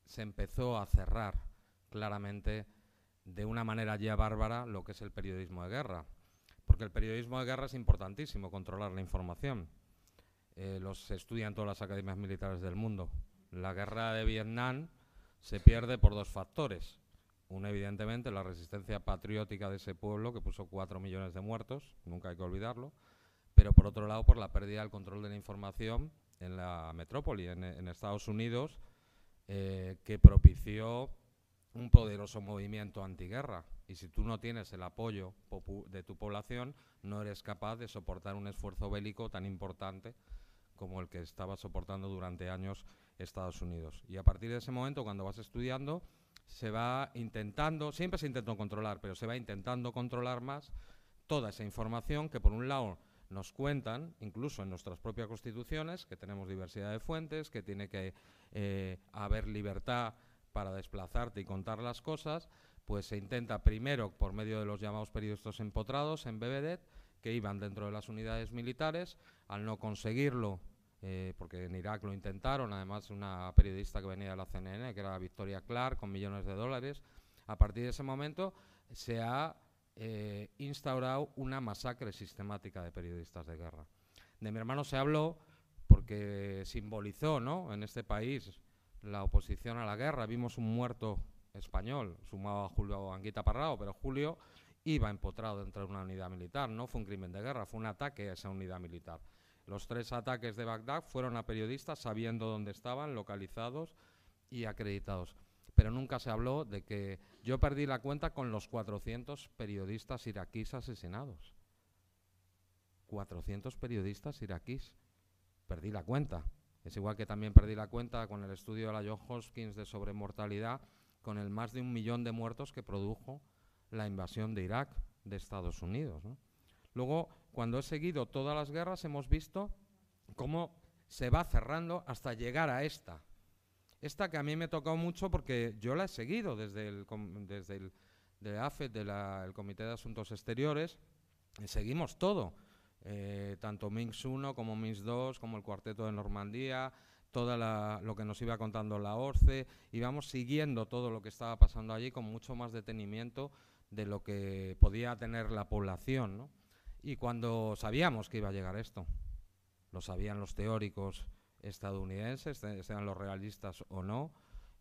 se empezó a cerrar claramente de una manera ya bárbara lo que es el periodismo de guerra. Porque el periodismo de guerra es importantísimo, controlar la información. Eh, los estudian todas las academias militares del mundo. La guerra de Vietnam se pierde por dos factores. Una, evidentemente, la resistencia patriótica de ese pueblo, que puso cuatro millones de muertos, nunca hay que olvidarlo, pero por otro lado, por la pérdida del control de la información en la metrópoli, en, Estados Unidos, eh, que propició un poderoso movimiento antiguerra. Y si tú no tienes el apoyo de tu población, no eres capaz de soportar un esfuerzo bélico tan importante como el que estaba soportando durante años Estados Unidos. Y a partir de ese momento, cuando vas estudiando, se va intentando, siempre se intentó controlar, pero se va intentando controlar más toda esa información que por un lado nos cuentan, incluso en nuestras propias constituciones, que tenemos diversidad de fuentes, que tiene que eh, haber libertad para desplazarte y contar las cosas, pues se intenta primero por medio de los llamados periodistas empotrados en BBD, que iban dentro de las unidades militares, al no conseguirlo eh, porque en Irak lo intentaron, además una periodista que venía de la CNN, que era Victoria Clark, con millones de dólares. A partir de ese momento se ha eh, instaurado una masacre sistemática de periodistas de guerra. De mi hermano se habló porque simbolizó ¿no? en este país la oposición a la guerra. Vimos un muerto español, sumado a Julio Anguita Parrao, pero Julio iba empotrado dentro de una unidad militar. No fue un crimen de guerra, fue un ataque a esa unidad militar. Los tres ataques de Bagdad fueron a periodistas sabiendo dónde estaban, localizados y acreditados. Pero nunca se habló de que yo perdí la cuenta con los 400 periodistas iraquíes asesinados. 400 periodistas iraquíes. Perdí la cuenta. Es igual que también perdí la cuenta con el estudio de la John Hopkins de sobremortalidad, con el más de un millón de muertos que produjo la invasión de Irak de Estados Unidos. Luego, cuando he seguido todas las guerras, hemos visto cómo se va cerrando hasta llegar a esta. Esta que a mí me ha tocado mucho porque yo la he seguido desde el, desde el de del Comité de Asuntos Exteriores, y seguimos todo. Eh, tanto Minsk 1 como Minsk 2, como el Cuarteto de Normandía, todo lo que nos iba contando la ORCE, íbamos siguiendo todo lo que estaba pasando allí con mucho más detenimiento de lo que podía tener la población. ¿no? Y cuando sabíamos que iba a llegar esto, lo sabían los teóricos estadounidenses, sean los realistas o no,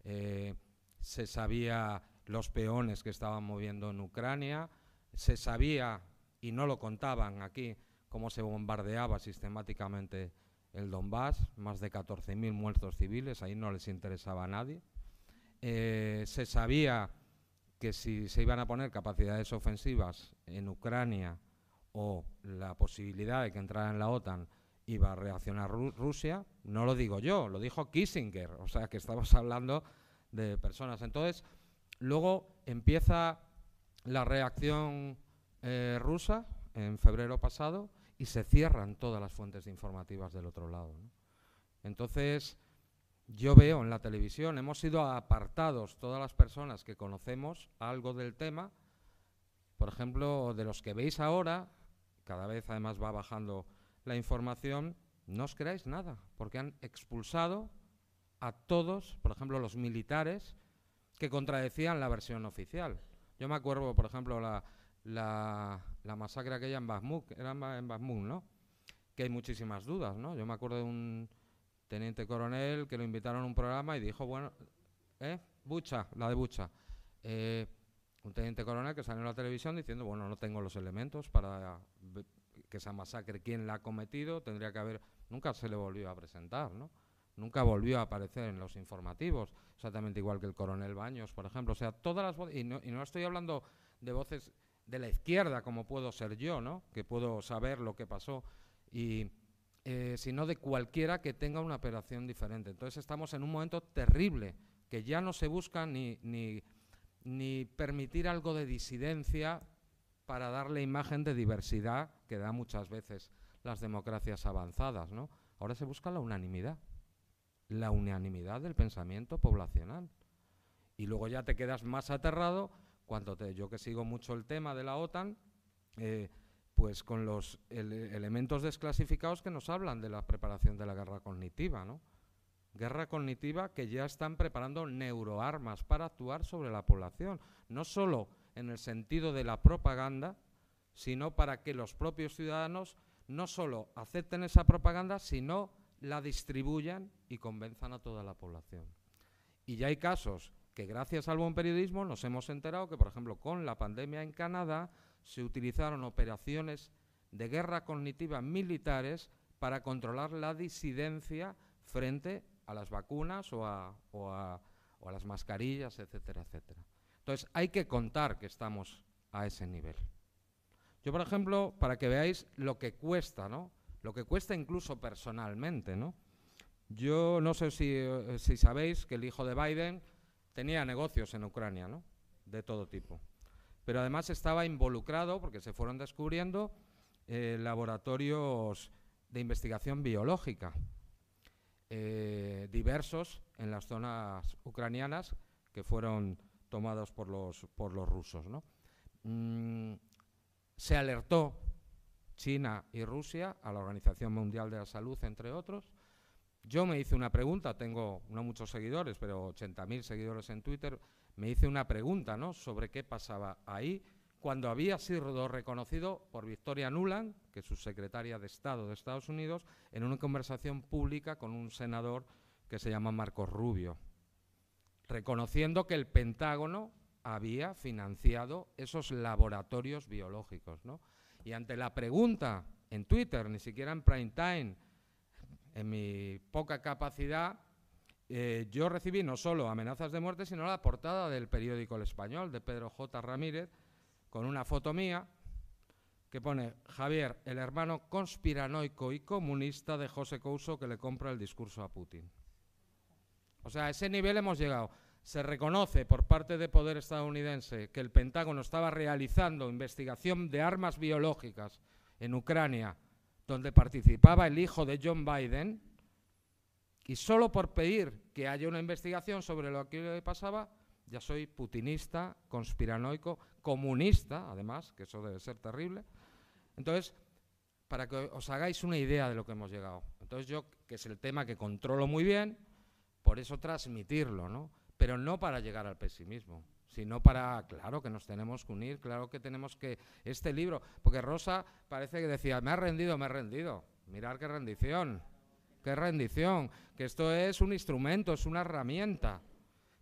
eh, se sabía los peones que estaban moviendo en Ucrania, se sabía, y no lo contaban aquí, cómo se bombardeaba sistemáticamente el Donbass, más de 14.000 muertos civiles, ahí no les interesaba a nadie. Eh, se sabía que si se iban a poner capacidades ofensivas en Ucrania o la posibilidad de que entrara en la OTAN iba a reaccionar Rusia, no lo digo yo, lo dijo Kissinger, o sea que estamos hablando de personas. Entonces, luego empieza la reacción eh, rusa en febrero pasado y se cierran todas las fuentes informativas del otro lado. Entonces, yo veo en la televisión, hemos sido apartados todas las personas que conocemos algo del tema, por ejemplo, de los que veis ahora, cada vez además va bajando la información, no os creáis nada, porque han expulsado a todos, por ejemplo, los militares que contradecían la versión oficial. Yo me acuerdo, por ejemplo, la, la, masacre aquella en Bakhmut, era en Bakhmut, ¿no? Que hay muchísimas dudas, ¿no? Yo me acuerdo de un teniente coronel que lo invitaron a un programa y dijo, bueno, ¿eh? Bucha, la de Bucha. Eh, un teniente coronel que salió en la televisión diciendo, bueno, no tengo los elementos para que esa masacre, quién la ha cometido, tendría que haber... Nunca se le volvió a presentar, ¿no? Nunca volvió a aparecer en los informativos, exactamente igual que el coronel Baños, por ejemplo. O sea, todas las voces, y no, y no estoy hablando de voces de la izquierda, como puedo ser yo, ¿no? Que puedo saber lo que pasó, y, eh, sino de cualquiera que tenga una operación diferente. Entonces estamos en un momento terrible, que ya no se busca ni, ni, ni permitir algo de disidencia para darle imagen de diversidad que da muchas veces las democracias avanzadas, ¿no? Ahora se busca la unanimidad la unanimidad del pensamiento poblacional. Y luego ya te quedas más aterrado cuando te, yo que sigo mucho el tema de la OTAN, eh, pues con los elementos desclasificados que nos hablan de la preparación de la guerra cognitiva, ¿no? Guerra cognitiva que ya están preparando neuroarmas para actuar sobre la población, no solo en el sentido de la propaganda, sino para que los propios ciudadanos no solo acepten esa propaganda, sino la distribuyan y convenzan a toda la población. Y ya hay casos que gracias al buen periodismo nos hemos enterado que, por ejemplo, con la pandemia en Canadá se utilizaron operaciones de guerra cognitiva militares para controlar la disidencia frente a las vacunas o a, las mascarillas, etcétera, etcétera. Entonces, hay que contar que estamos a ese nivel. Yo, por ejemplo, para que veáis lo que cuesta, ¿no? lo que cuesta incluso personalmente, ¿no? Yo no sé eh, si, sabéis que el hijo de Biden tenía negocios en Ucrania, ¿no? De todo tipo. Pero además estaba involucrado, porque se fueron descubriendo, eh, laboratorios de investigación biológica eh, diversos en las zonas ucranianas que fueron tomados por los, por los rusos. Mm, se alertó China y Rusia, a la Organización Mundial de la Salud, entre otros. Yo me hice una pregunta, tengo no muchos seguidores, pero 80.000 seguidores en Twitter, me hice una pregunta ¿no? sobre qué pasaba ahí cuando había sido reconocido por Victoria Nuland, que es su secretaria de Estado de Estados Unidos, en una conversación pública con un senador que se llama Marcos Rubio, reconociendo que el Pentágono había financiado esos laboratorios biológicos. ¿no? Y ante la pregunta en Twitter, ni siquiera en prime time, en mi poca capacidad, eh, yo recibí no solo amenazas de muerte, sino la portada del periódico El Español de Pedro J. Ramírez, con una foto mía que pone Javier, el hermano conspiranoico y comunista de José Couso que le compra el discurso a Putin. O sea, a ese nivel hemos llegado se reconoce por parte del poder estadounidense que el Pentágono estaba realizando investigación de armas biológicas en Ucrania, donde participaba el hijo de John Biden, y solo por pedir que haya una investigación sobre lo que pasaba, ya soy putinista, conspiranoico, comunista, además, que eso debe ser terrible. Entonces, para que os hagáis una idea de lo que hemos llegado. Entonces yo, que es el tema que controlo muy bien, por eso transmitirlo, ¿no? Pero no para llegar al pesimismo, sino para, claro que nos tenemos que unir, claro que tenemos que, este libro, porque Rosa parece que decía, me ha rendido, me ha rendido. Mirar qué rendición, qué rendición, que esto es un instrumento, es una herramienta.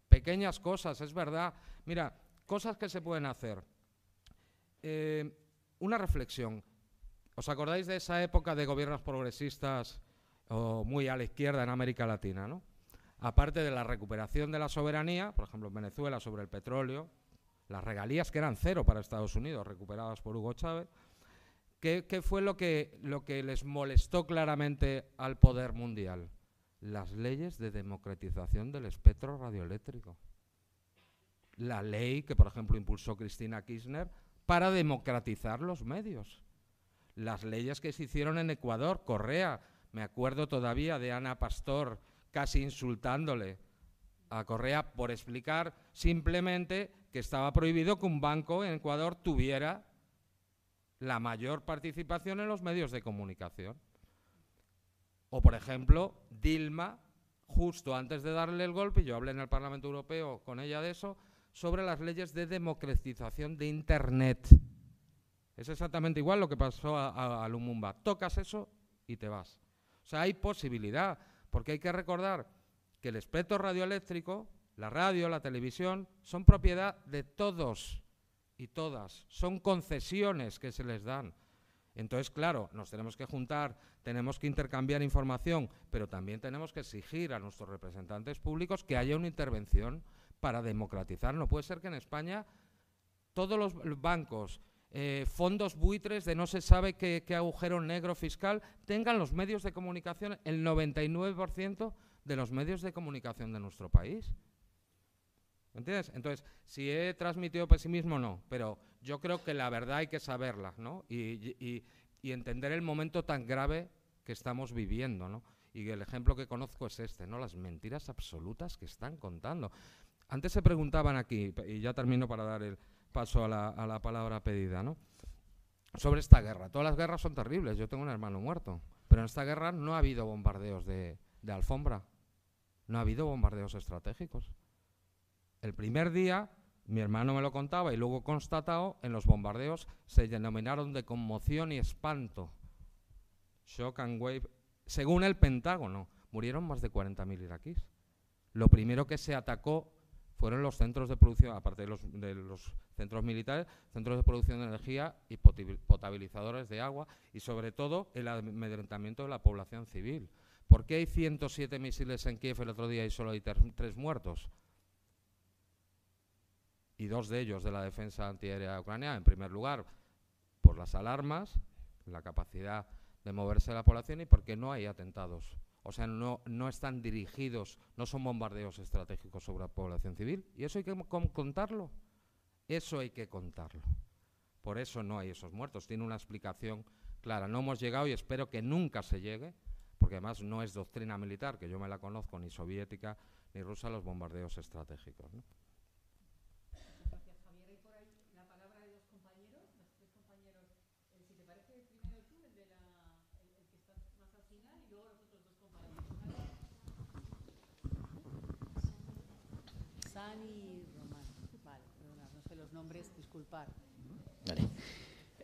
Pequeñas cosas, es verdad. Mira, cosas que se pueden hacer. Eh, una reflexión. ¿Os acordáis de esa época de gobiernos progresistas o muy a la izquierda en América Latina, ¿no? Aparte de la recuperación de la soberanía, por ejemplo en Venezuela sobre el petróleo, las regalías que eran cero para Estados Unidos, recuperadas por Hugo Chávez, ¿qué, fue lo que, lo que les molestó claramente al poder mundial? Las leyes de democratización del espectro radioeléctrico. La ley que, por ejemplo, impulsó Cristina Kirchner para democratizar los medios. Las leyes que se hicieron en Ecuador, Correa, me acuerdo todavía de Ana Pastor, casi insultándole a Correa por explicar simplemente que estaba prohibido que un banco en Ecuador tuviera la mayor participación en los medios de comunicación. O, por ejemplo, Dilma, justo antes de darle el golpe, yo hablé en el Parlamento Europeo con ella de eso, sobre las leyes de democratización de Internet. Es exactamente igual lo que pasó a, a Lumumba. Tocas eso y te vas. O sea, hay posibilidad. Porque hay que recordar que el espectro radioeléctrico, la radio, la televisión, son propiedad de todos y todas. Son concesiones que se les dan. Entonces, claro, nos tenemos que juntar, tenemos que intercambiar información, pero también tenemos que exigir a nuestros representantes públicos que haya una intervención para democratizar. No puede ser que en España todos los bancos, eh, fondos buitres de no se sabe qué, agujero negro fiscal, tengan los medios de comunicación, el 99% de los medios de comunicación de nuestro país. ¿Entiendes? Entonces, si he transmitido pesimismo, no, pero yo creo que la verdad hay que saberla, ¿no? Y, entender el momento tan grave que estamos viviendo, ¿no? Y el ejemplo que conozco es este, ¿no? Las mentiras absolutas que están contando. Antes se preguntaban aquí, y ya termino para dar el, paso a la, palabra pedida, ¿no? Sobre esta guerra. Todas las guerras son terribles. Yo tengo un hermano muerto. Pero en esta guerra no ha habido bombardeos de, de alfombra. No ha habido bombardeos estratégicos. El primer día, mi hermano me lo contaba y luego constatado, en los bombardeos se denominaron de conmoción y espanto. Shock and wave. Según el Pentágono, murieron más de 40.000 iraquíes. Lo primero que se atacó fueron los centros de producción, aparte de los, de los centros militares, centros de producción de energía y potabilizadores de agua y sobre todo el amedrentamiento de la población civil. ¿Por qué hay 107 misiles en Kiev el otro día y solo hay tres muertos? Y dos de ellos de la defensa antiaérea ucraniana. En primer lugar, por las alarmas, la capacidad de moverse la población y porque no hay atentados o sea, no, no están dirigidos, no son bombardeos estratégicos sobre la población civil. Y eso hay que contarlo. Eso hay que contarlo. Por eso no hay esos muertos. Tiene una explicación clara. No hemos llegado y espero que nunca se llegue, porque además no es doctrina militar, que yo me la conozco, ni soviética ni rusa, los bombardeos estratégicos.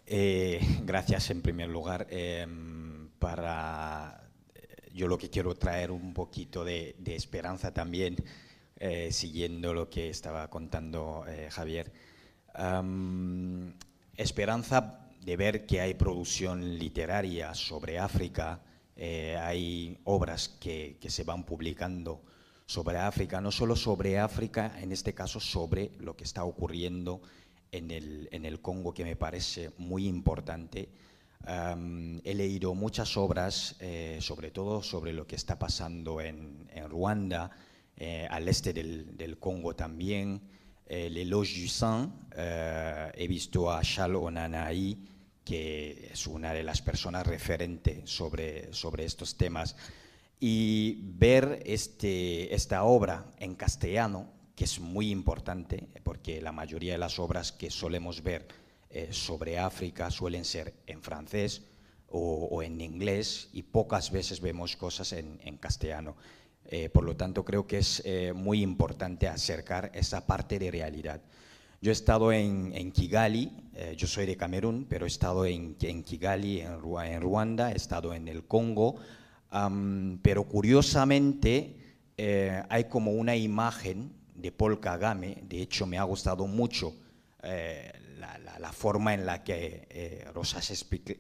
Eh, gracias en primer lugar. Em, para yo lo que quiero traer un poquito de, esperanza también, eh, siguiendo lo que estaba contando eh, Javier. esperanza de ver que hay producción literaria sobre África, hay obras que se van publicando sobre África, no solo sobre África, en este caso sobre lo que está ocurriendo en el, en el Congo, que me parece muy importante. he leído muchas obras, eh, sobre todo sobre lo que está pasando en, en Ruanda, eh, al este del, del, Congo también. Eh, L'Éloge du Sang, eh, he visto a Shal Onanai, que es una de las personas referentes sobre, sobre estos temas y ver este, esta obra en castellano, que es muy importante, porque la mayoría de las obras que solemos ver eh, sobre África suelen ser en francés, o, en inglés y pocas veces vemos cosas en, castellano. Eh, por lo tanto, creo que es eh, muy importante acercar esa parte de realidad. Yo he estado en, Kigali, eh, yo soy de Camerún, pero he estado en, Kigali, en, Ruanda, he estado en el Congo, pero curiosamente hay como una imagen de Paul Kagame, de hecho me ha gustado mucho la, forma en la que eh,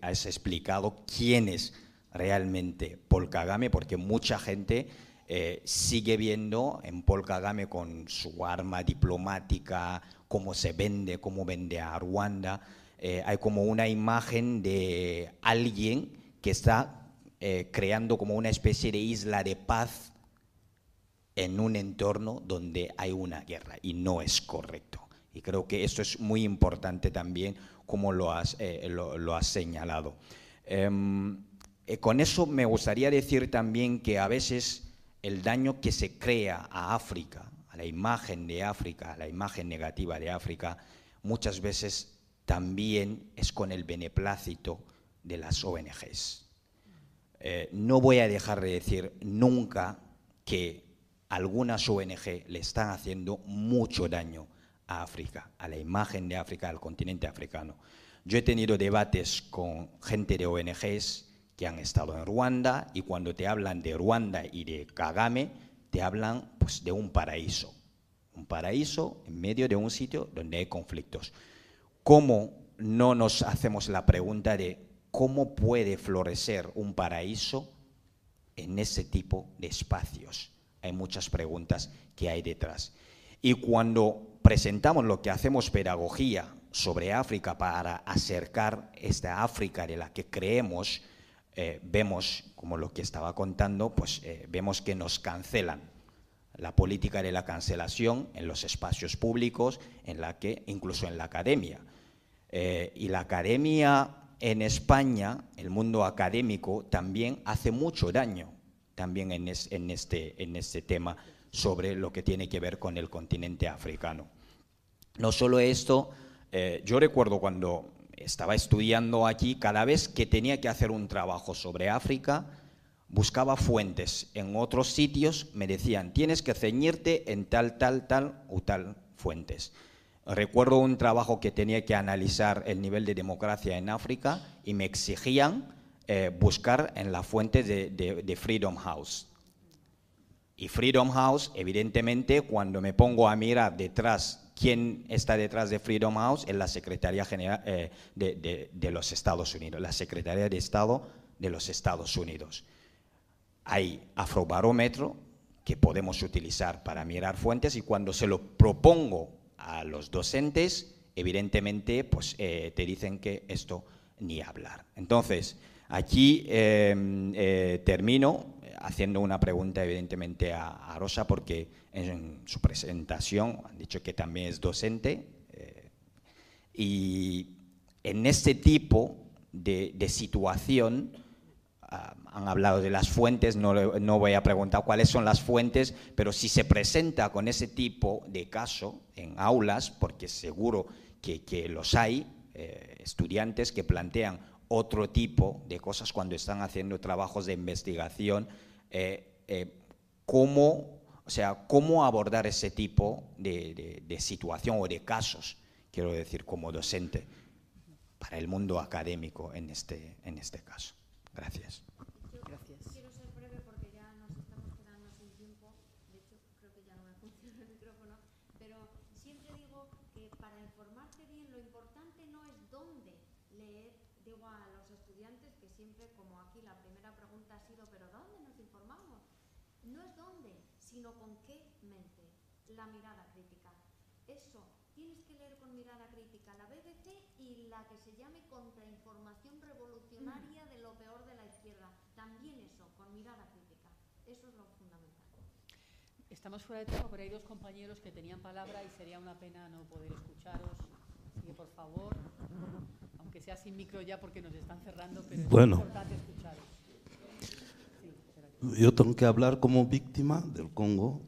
has, explicado quién es realmente Paul Kagame, porque mucha gente eh, sigue viendo en Paul Kagame con su arma diplomática, cómo se vende, cómo vende a Ruanda. Eh, hay como una imagen de alguien que está creando como una especie de isla de paz en un entorno donde hay una guerra y no es correcto. Y creo que esto es muy importante también, como lo has, eh, señalado. Em, eh, con eso me gustaría decir también que a veces el daño que se crea a África, a la imagen de África, a la imagen negativa de África, muchas veces también es con el beneplácito de las ONGs. Eh, no voy a dejar de decir nunca que algunas ONG le están haciendo mucho daño a África, a la imagen de África, al continente africano. Yo he tenido debates con gente de ONGs que han estado en Ruanda y cuando te hablan de Ruanda y de Kagame, te hablan pues, de un paraíso. Un paraíso en medio de un sitio donde hay conflictos. ¿Cómo no nos hacemos la pregunta de cómo puede florecer un paraíso en ese tipo de espacios? Hay muchas preguntas que hay detrás. Y cuando presentamos lo que hacemos pedagogía sobre África para acercar esta África de la que creemos, eh, vemos, como lo que estaba contando, pues eh, vemos que nos cancelan la política de la cancelación en los espacios públicos, en la que, incluso en la academia. Eh, y la academia en España, el mundo académico, también hace mucho daño también este, en este tema sobre lo que tiene que ver con el continente africano. No solo esto, eh, yo recuerdo cuando estaba estudiando aquí, cada vez que tenía que hacer un trabajo sobre África, buscaba fuentes en otros sitios, me decían, tienes que ceñirte en tal, tal, tal o tal fuentes. Recuerdo un trabajo que tenía que analizar el nivel de democracia en África y me exigían eh, buscar en la fuente de Freedom House. Y Freedom House, evidentemente, cuando me pongo a mirar detrás quién está detrás de Freedom House es la Secretaría General eh, de, los Estados Unidos, la Secretaría de Estado de los Estados Unidos. Hay afrobarómetro que podemos utilizar para mirar fuentes y cuando se lo propongo a los docentes, evidentemente, pues eh, te dicen que esto ni hablar. Entonces, aquí em, eh, termino haciendo una pregunta evidentemente a, Rosa porque en, su presentación han dicho que también es docente eh, y en este tipo de, situación ah, han hablado de las fuentes, no, no, voy a preguntar cuáles son las fuentes, pero si se presenta con ese tipo de caso en aulas, porque seguro que, que los hay, eh, estudiantes que plantean otro tipo de cosas cuando están haciendo trabajos de investigación eh, eh, cómo, o sea, cómo abordar ese tipo de, situación o de casos, quiero decir, como docente, para el mundo académico en este, en este caso. Gracias. Quiero ser breve porque ya nos estamos quedando sin tiempo. De hecho, creo que ya no me funciona el micrófono. Pero siempre digo que para informarte bien, lo importante no es dónde leer. Digo a los estudiantes que siempre, como aquí la primera pregunta ha sido, ¿pero dónde? No es dónde, sino con qué mente. La mirada crítica. Eso, tienes que leer con mirada crítica la BBC y la que se llame Contrainformación Revolucionaria de lo peor de la izquierda. También eso, con mirada crítica. Eso es lo fundamental. Estamos fuera de tiempo, pero hay dos compañeros que tenían palabra y sería una pena no poder escucharos. Así que, por favor, aunque sea sin micro ya porque nos están cerrando, pero es importante escucharos yo tengo que hablar como víctima del Congo,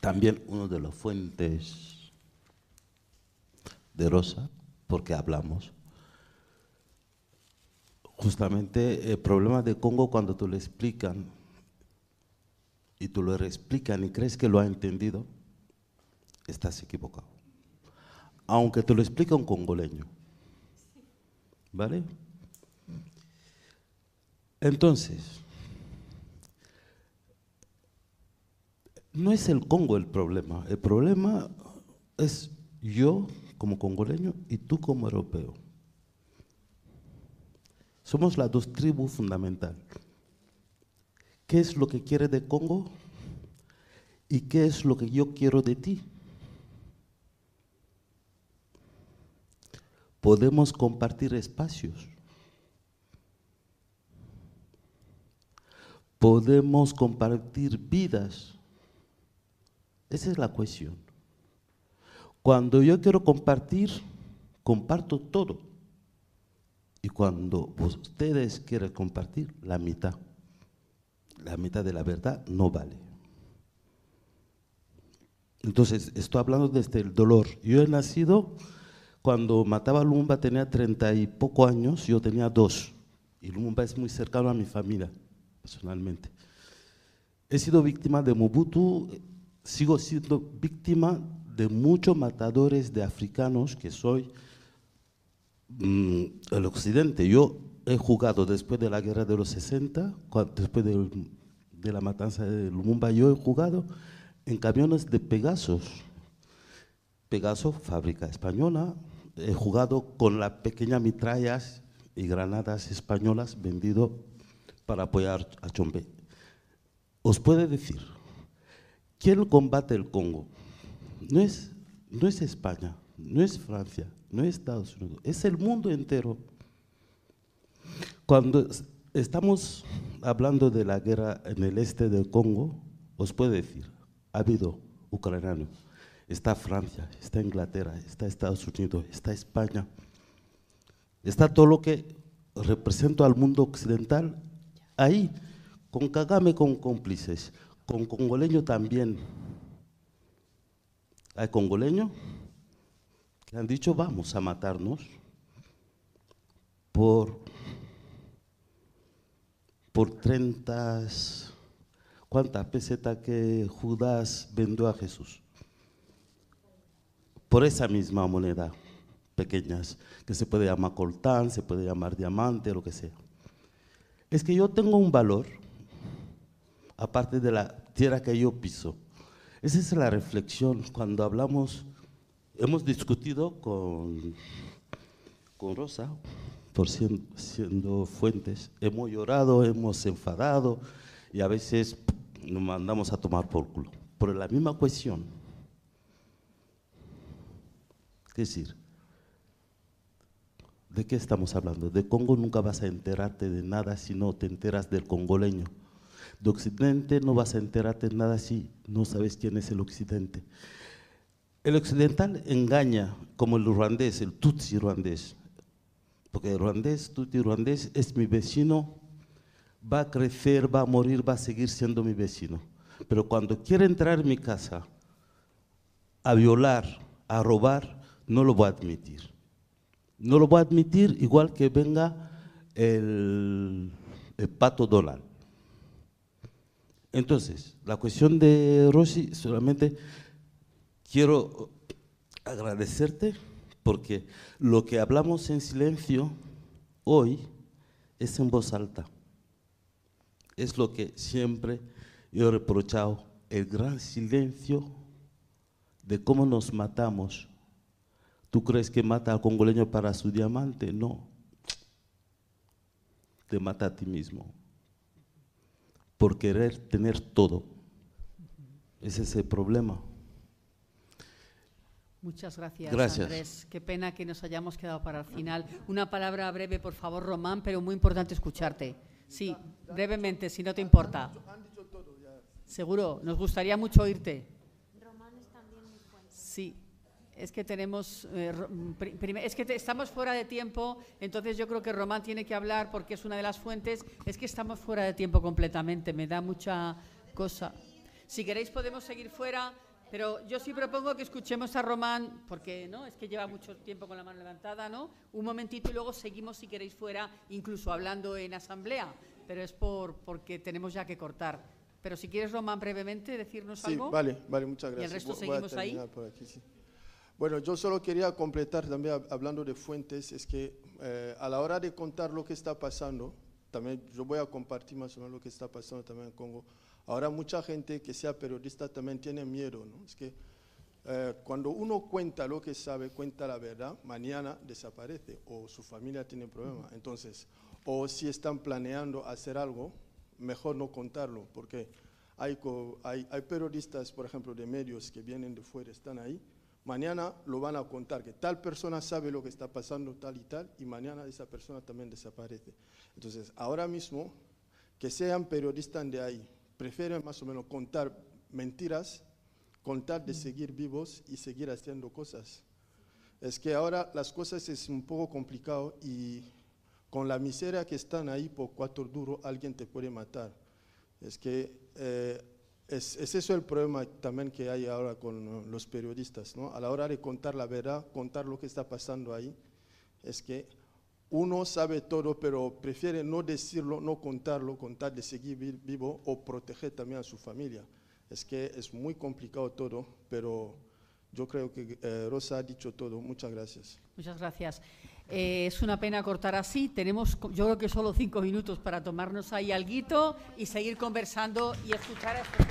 también uno de las fuentes de Rosa, porque hablamos. justamente el problema de Congo cuando tú le explican y tú lo explican y crees que lo ha entendido, estás equivocado. Aunque te lo explica un congoleño. ¿Vale? Entonces, no es el Congo el problema, el problema es yo como congoleño y tú como europeo. Somos las dos tribus fundamentales. ¿Qué es lo que quiere de Congo? ¿Y qué es lo que yo quiero de ti? Podemos compartir espacios. Podemos compartir vidas. Esa es la cuestión. Cuando yo quiero compartir, comparto todo. Y cuando ustedes quieren compartir, la mitad. La mitad de la verdad no vale. Entonces, estoy hablando desde el dolor. Yo he nacido cuando mataba a Lumumba, tenía treinta y poco años, yo tenía dos. Y Lumumba es muy cercano a mi familia, personalmente. He sido víctima de Mobutu, sigo siendo víctima de muchos matadores de africanos que soy mm, el occidente. Yo he jugado después de la guerra de los 60, después de, la matanza de Lumumba, yo he jugado en camiones de Pegasos. Pegaso, fábrica española. He jugado con las pequeñas mitrallas y granadas españolas vendido para apoyar a Chombe. Os puede decir, ¿quién combate el Congo? No es, no es España, no es Francia, no es Estados Unidos, es el mundo entero. Cuando estamos hablando de la guerra en el este del Congo, os puedo decir, ha habido ucranianos, está Francia, está Inglaterra, está Estados Unidos, está España, está todo lo que representa al mundo occidental ahí, con Kagame con cómplices, con congoleño también. Hay congoleños que han dicho vamos a matarnos por, por 30, ¿cuántas pesetas que Judas vendió a Jesús? Por esa misma moneda, pequeñas, que se puede llamar coltán, se puede llamar diamante, lo que sea. Es que yo tengo un valor, aparte de la tierra que yo piso. Esa es la reflexión cuando hablamos, hemos discutido con, con Rosa, por siendo, fuentes, hemos llorado, hemos enfadado y a veces nos mandamos a tomar por culo, por la misma cuestión. Es decir, ¿de qué estamos hablando? De Congo nunca vas a enterarte de nada si no te enteras del congoleño. De Occidente no vas a enterarte de nada si no sabes quién es el Occidente. El occidental engaña como el ruandés, el tutsi ruandés. Porque el ruandés, tutsi ruandés, es mi vecino, va a crecer, va a morir, va a seguir siendo mi vecino. Pero cuando quiere entrar en mi casa a violar, a robar, no lo voy a admitir. No lo voy a admitir igual que venga el, el pato Donald. Entonces, la cuestión de Rossi, solamente quiero agradecerte porque lo que hablamos en silencio hoy es en voz alta. Es lo que siempre yo he reprochado, el gran silencio de cómo nos matamos. ¿Tú crees que mata al congoleño para su diamante? No. Te mata a ti mismo por querer tener todo. Ese es el problema. Muchas gracias, Gracias. Andrés. Qué pena que nos hayamos quedado para el final. Una palabra breve, por favor, Román, pero muy importante escucharte. Sí, brevemente, si no te importa. Seguro, nos gustaría mucho oírte. Sí, es que tenemos, eh, mm, es que te- estamos fuera de tiempo, entonces yo creo que Román tiene que hablar porque es una de las fuentes. Es que estamos fuera de tiempo completamente, me da mucha cosa. Si queréis podemos seguir fuera. Pero yo sí propongo que escuchemos a Román, porque no, es que lleva mucho tiempo con la mano levantada, ¿no? Un momentito y luego seguimos si queréis fuera, incluso hablando en asamblea, pero es por porque tenemos ya que cortar. Pero si quieres, Román, brevemente decirnos Sí, algo. vale, vale, muchas Y el gracias. resto seguimos ahí. aquí, sí. Bueno, yo solo quería completar también hab- hablando de fuentes, es que eh, a la hora de contar lo que está pasando, también yo voy a compartir más o menos lo que está pasando también en Congo. Ahora mucha gente que sea periodista también tiene miedo, ¿no? Es que eh, cuando uno cuenta lo que sabe, cuenta la verdad, mañana desaparece o su familia tiene problemas. Entonces, o si están planeando hacer algo, mejor no contarlo, porque hay, hay periodistas, por ejemplo, de medios que vienen de fuera, están ahí, mañana lo van a contar, que tal persona sabe lo que está pasando, tal y tal, y mañana esa persona también desaparece. Entonces, ahora mismo, que sean periodistas de ahí, prefieren más o menos contar mentiras, contar de seguir vivos y seguir haciendo cosas. Es que ahora las cosas es un poco complicado y con la miseria que están ahí por cuatro duros, alguien te puede matar. Es que eh, es, es eso el problema también que hay ahora con eh, los periodistas, ¿no? A la hora de contar la verdad, contar lo que está pasando ahí, es que uno sabe todo, pero prefiere no decirlo, no contarlo, contar de seguir vi- vivo o proteger también a su familia. Es que es muy complicado todo, pero yo creo que eh, Rosa ha dicho todo. Muchas gracias. Muchas gracias. Eh, es una pena cortar así. Tenemos, yo creo que solo cinco minutos para tomarnos ahí alguito y seguir conversando y escuchar a estos.